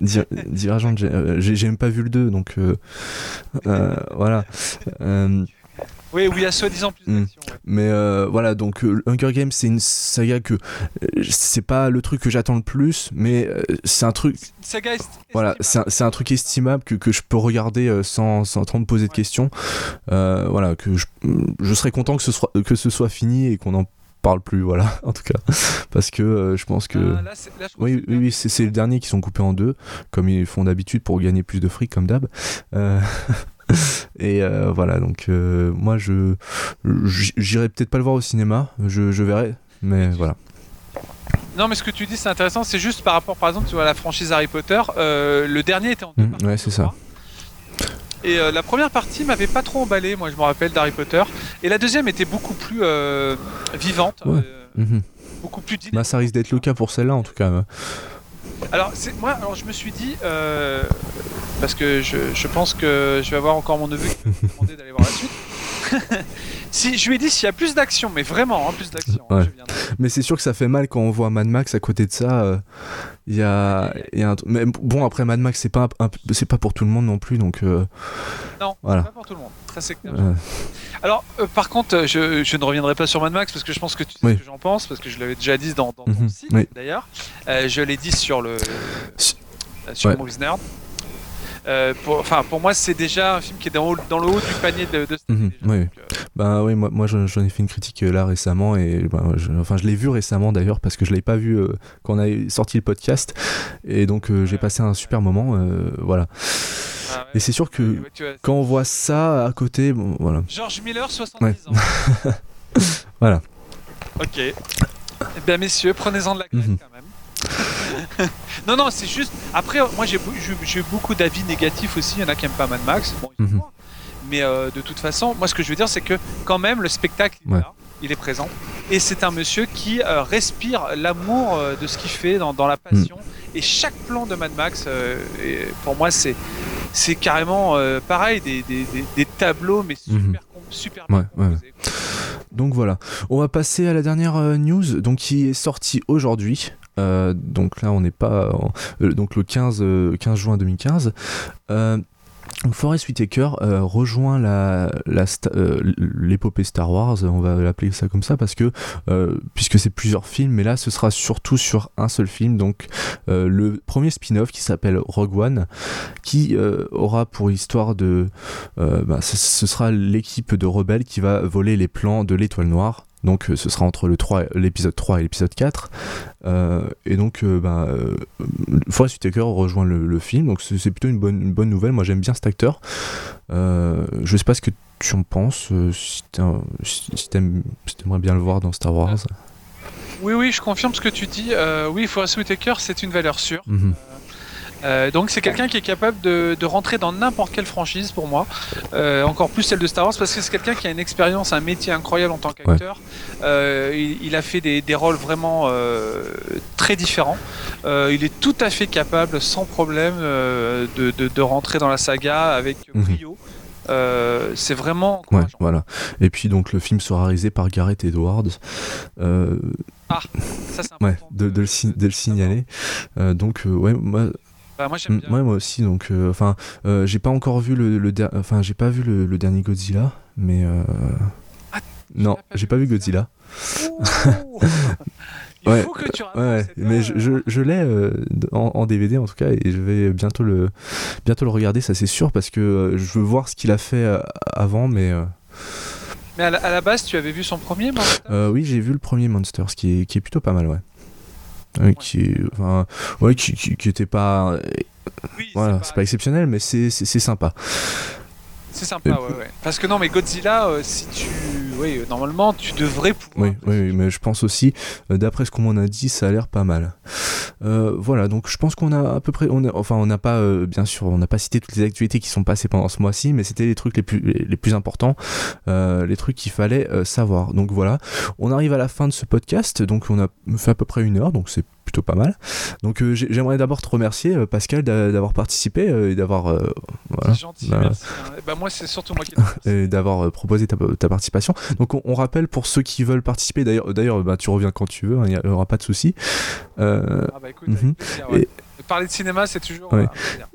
Divergente, euh, j'ai même pas vu le 2, donc euh, voilà. Oui, où il y a soi-disant plus hmm. Mais voilà, donc Hunger Games, c'est une saga que c'est pas le truc que j'attends le plus, mais c'est un truc. Saga voilà, c'est un, truc estimable que, que je peux regarder sans, sans trop me poser de questions. voilà, que je, je serais content que ce soit, que ce soit fini et qu'on en parle plus, voilà, en tout cas. Parce que euh, je pense que. Ah, oui, oui, oui, c'est le dernier qui sont coupés en deux, comme ils font d'habitude pour gagner plus de fric, comme d'hab. Euh, et euh, voilà, donc moi, je j'irai peut-être pas le voir au cinéma, je, je verrai, mais voilà. Non, mais ce que tu dis, c'est intéressant. C'est juste par rapport, par exemple, tu vois, à la franchise Harry Potter. le dernier était en deux mmh, Ouais, c'est ça. Et euh, la première partie m'avait pas trop emballé, moi je me rappelle d'Harry Potter. Et la deuxième était beaucoup plus euh, vivante, euh, mhm. beaucoup plus Bah, ça risque d'être le cas pour celle-là en tout cas. Alors, moi, alors je me suis dit, parce que je, je, pense que je vais avoir encore mon neveu qui va me demander d'aller voir la suite. si je lui ai dit s'il y a plus d'action, mais vraiment hein, plus d'action. Hein, mais c'est sûr que ça fait mal quand on voit Mad Max à côté de ça. Euh, il y, a, y a un... Mais bon après Mad Max c'est pas c'est pas pour tout le monde non plus donc. Euh, non, voilà. pas pour tout le monde. Ça c'est clair. Alors euh, par contre je, je, ne reviendrai pas sur Mad Max parce que je pense que tu sais ce que j'en pense parce que je l'avais déjà dit dans, dans ton mhm. site d'ailleurs. je l'ai dit sur le sur Movies Nerd. Euh, pour, enfin, pour moi, c'est déjà un film qui est dans, dans le haut du panier de, de mhm, oui. Euh, bah oui, moi, moi j'en ai fait une critique euh, là récemment et bah, je, enfin je l'ai vu récemment d'ailleurs parce que je l'avais pas vu quand on a sorti le podcast et donc j'ai passé un super moment, voilà. Ah et c'est sûr que quand on voit ça à côté, bon, voilà. George Miller, 70 ans. voilà. Ok. Eh bien, messieurs, prenez-en de la graine mhm. quand même. non, non, c'est juste. Après, moi j'ai eu beaucoup d'avis négatifs aussi. Il y en a qui aiment pas Mad Max. Mhm. Mais euh, de toute façon, moi ce que je veux dire, c'est que quand même le spectacle il est là, il est présent. Et c'est un monsieur qui euh, respire l'amour euh, de ce qu'il fait dans, la passion. Mhm. Et chaque plan de Mad Max, pour moi, c'est c'est carrément pareil, des, des, des, tableaux, mais super, mhm. Super bien Donc voilà, on va passer à la dernière news donc qui est sortie aujourd'hui. Euh, donc là, on n'est pas. Euh, donc le 15, 15 euh, juin 2015. Forest Whitaker rejoint la, l'épopée Star Wars, on va l'appeler ça comme ça parce que puisque c'est plusieurs films, mais là ce sera surtout sur un seul film, donc le premier spin-off qui s'appelle Rogue One, qui aura pour histoire de, bah, ce, sera l'équipe de rebelles qui va voler les plans de l'Étoile Noire donc euh, ce sera entre l'épisode 3 et l'épisode 4. Euh, et donc euh, Forest Whitaker rejoint le, film, donc c'est plutôt une bonne, une bonne nouvelle. Moi j'aime bien cet acteur. je sais pas ce que tu en penses, si t'aimerais bien le voir dans Star Wars. Oui, oui, je confirme ce que tu dis. oui, Forest Whitaker, c'est une valeur sûre. Mhm. Euh, donc c'est quelqu'un qui est capable de, rentrer dans n'importe quelle franchise pour moi, euh, encore plus celle de Star Wars parce que c'est quelqu'un qui a une expérience, un métier incroyable en tant qu'acteur. Euh, il, a fait des, rôles vraiment très différents. il est tout à fait capable, sans problème, de, rentrer dans la saga avec mhm. brio. c'est vraiment ouais, voilà et puis donc le film sera réalisé par Gareth Edwards ah ça c'est ouais, de, de, le, de, le, signaler donc ouais moi bah, moi j'aime bien. moi aussi donc euh, enfin euh, j'ai pas encore vu le, le enfin j'ai pas vu le, dernier Godzilla mais euh, ah, non j'ai pas vu Godzilla. Il ouais, faut que tu ouais, mais je, je, je l'ai en, DVD en tout cas et je vais bientôt le bientôt le regarder ça c'est sûr parce que je veux voir ce qu'il a fait avant mais mais à la, base tu avais vu son premier Monster oui j'ai vu le premier Monster ce qui est, qui est plutôt pas mal ouais qui, enfin, ouais, qui, qui, était pas. voilà, c'est pas, exceptionnel, mais c'est sympa. C'est sympa, ouais, ouais. Parce que non, mais Godzilla, euh, si tu. Oui, euh, normalement, tu devrais pouvoir. Oui, oui, mais je pense aussi, euh, d'après ce qu'on m'en a dit, ça a l'air pas mal. voilà, donc je pense qu'on a à peu près. On enfin, on n'a pas, bien sûr, on n'a pas cité toutes les actualités qui sont passées pendant ce mois-ci, mais c'était les trucs les plus, les, plus importants, les trucs qu'il fallait savoir. Donc voilà, on arrive à la fin de ce podcast, donc on a fait à peu près une heure, donc c'est plutôt pas mal. Donc j'aimerais d'abord te remercier Pascal d'avoir participé et d'avoir voilà, gentil, bah, merci. Hein. Bah, moi c'est surtout moi qui et d'avoir proposé ta, ta, participation. Donc on, rappelle pour ceux qui veulent participer d'ailleurs d'ailleurs bah, tu reviens quand tu veux, hein, il n'y aura pas de souci. ah bah écoute, mhm. Parler de cinéma, c'est toujours.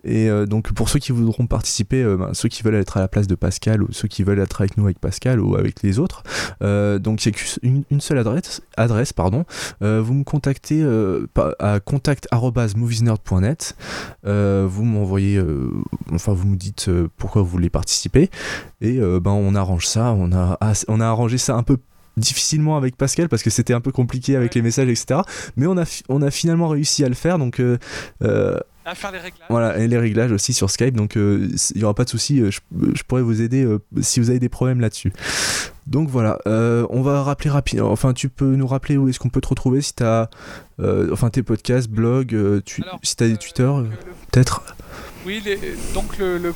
et donc, pour ceux qui voudront participer, ben, ceux qui veulent être à la place de Pascal ou ceux qui veulent être avec nous, avec Pascal ou avec les autres, donc il n'y a qu'une une seule adresse, adresse pardon. vous me contactez à contact@moviesnerd.net. Euh, vous m'envoyez, euh, enfin vous me dites euh, pourquoi vous voulez participer et ben on arrange ça. On a on a arrangé ça un peu difficilement avec Pascal parce que c'était un peu compliqué avec les messages etc. Mais on a on a finalement réussi à le faire donc à faire les réglages. Voilà, et les réglages aussi sur Skype, donc il n'y aura pas de souci, je, je, pourrais vous aider si vous avez des problèmes là-dessus. Donc voilà, euh, on va rappeler rapidement. Enfin, tu peux nous rappeler où est-ce qu'on peut te retrouver si tu as euh, enfin tes podcasts, blogs, euh, tu, si tu as des Twitter, peut-être? Oui, donc le,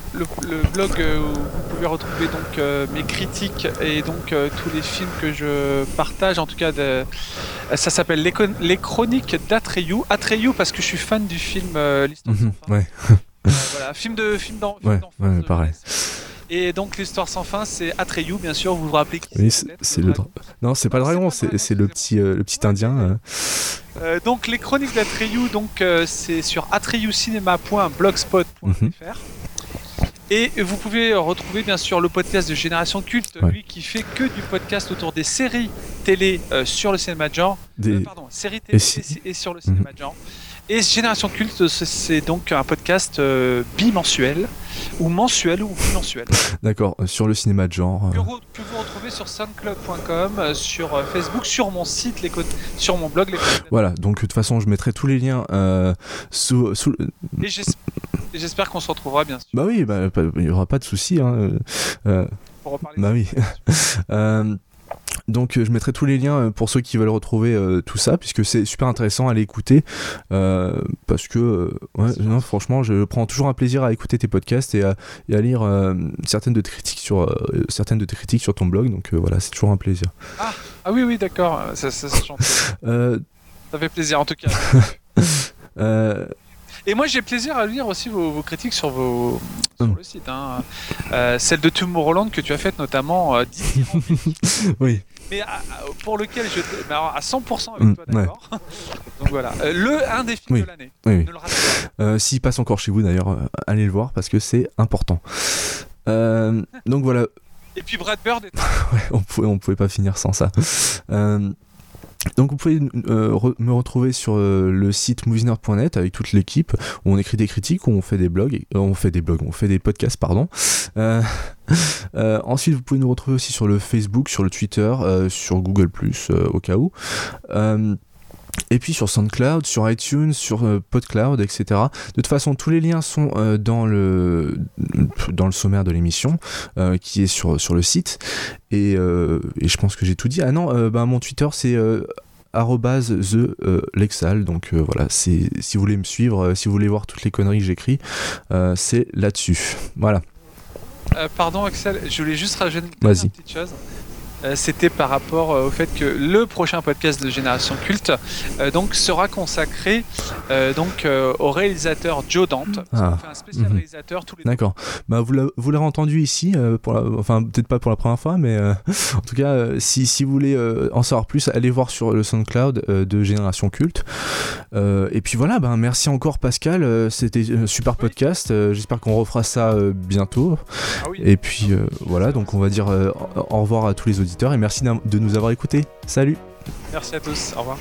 blog où vous pouvez retrouver donc mes critiques et donc tous les films que je partage. En tout cas, ça s'appelle les, chroniques d'Atreyu. Atreyu parce que je suis fan du film L'histoire mhm, Ouais. voilà, film de film d'enfance. Ouais, ouais, pareil. Et donc l'histoire sans fin, c'est Atreyu, bien sûr. Vous vous rappelez qui Oui, c'est le, Non, c'est pas le dragon, c'est le petit, euh, le petit indien. Euh. Euh, donc les chroniques d'Atreyu, donc c'est sur atreyucinema.blogspot.fr. Mhm. Et vous pouvez retrouver bien sûr le podcast de Génération Culte, lui qui fait que du podcast autour des séries télé sur le cinéma de genre. pardon, séries télé et, sur le cinéma de genre. Et Génération Culte, c'est donc un podcast euh, bimensuel, ou mensuel, ou bimensuel. D'accord, euh, sur le cinéma de genre. Que, vous, retrouvez sur soundcloud.com, euh, sur Facebook, sur mon site, les sur mon blog. Les voilà, donc de toute façon, je mettrai tous les liens sous, sous... Et j'espère qu'on se retrouvera bien sûr. Bah oui, bah, il n'y aura pas de souci. Hein, Pour reparler bah oui. Donc euh, je mettrai tous les liens euh, pour ceux qui veulent retrouver euh, tout ça, puisque c'est super intéressant à l'écouter, parce que non, franchement, je prends toujours un plaisir à écouter tes podcasts et à, lire certaines de tes critiques sur certaines de tes critiques sur ton blog. Donc voilà, c'est toujours un plaisir. Ah, ah oui oui d'accord, ça, ça, ça, ça fait plaisir en tout cas. Et moi, j'ai plaisir à lire aussi vos, critiques sur, vos, sur hum. le site. Hein. Euh, celle de Tomorrowland que tu as faite notamment. Euh, oui. Mais pour lequel je. à 100% avec toi, d'accord Donc voilà. Euh, le, un des films de l'année. Oui, ne S'il passe encore chez vous, d'ailleurs, allez le voir parce que c'est important. donc voilà. Et puis Brad Bird est... ouais, on pouvait, on pouvait pas finir sans ça. Donc vous pouvez euh, me retrouver sur euh, le site moviesnerd.net avec toute l'équipe où on écrit des critiques, où on fait des blogs, euh, on fait des blogs, on fait des podcasts, pardon. ensuite vous pouvez nous retrouver aussi sur le Facebook, sur le Twitter, sur Google au cas où. Et puis sur SoundCloud, sur iTunes, sur euh, PodCloud, etc. De toute façon, tous les liens sont euh, dans, le, dans le sommaire de l'émission euh, qui est sur, sur le site. Et, et je pense que j'ai tout dit. Ah non, bah, mon Twitter c'est the Lexal. Donc voilà, c'est si vous voulez me suivre, si vous voulez voir toutes les conneries que j'écris, c'est là-dessus. Voilà. pardon Axel, je voulais juste rajouter une petite chose. Euh, c'était par rapport euh, au fait que le prochain podcast de Génération Culte euh, donc sera consacré donc au réalisateur Joe Dante. Ah. On fait un spécial mhm. réalisateur tous les D'accord. Bah, vous l'avez entendu ici, pour enfin peut-être pas pour la première fois, mais en tout cas, si, si, vous voulez en savoir plus, allez voir sur le SoundCloud de Génération Culte. et puis voilà, ben merci encore Pascal, c'était un super podcast. J'espère qu'on refera ça bientôt. Ah et puis voilà, donc on va dire au revoir à tous les auditeurs et merci de nous avoir écoutés. Salut Merci à tous, au revoir.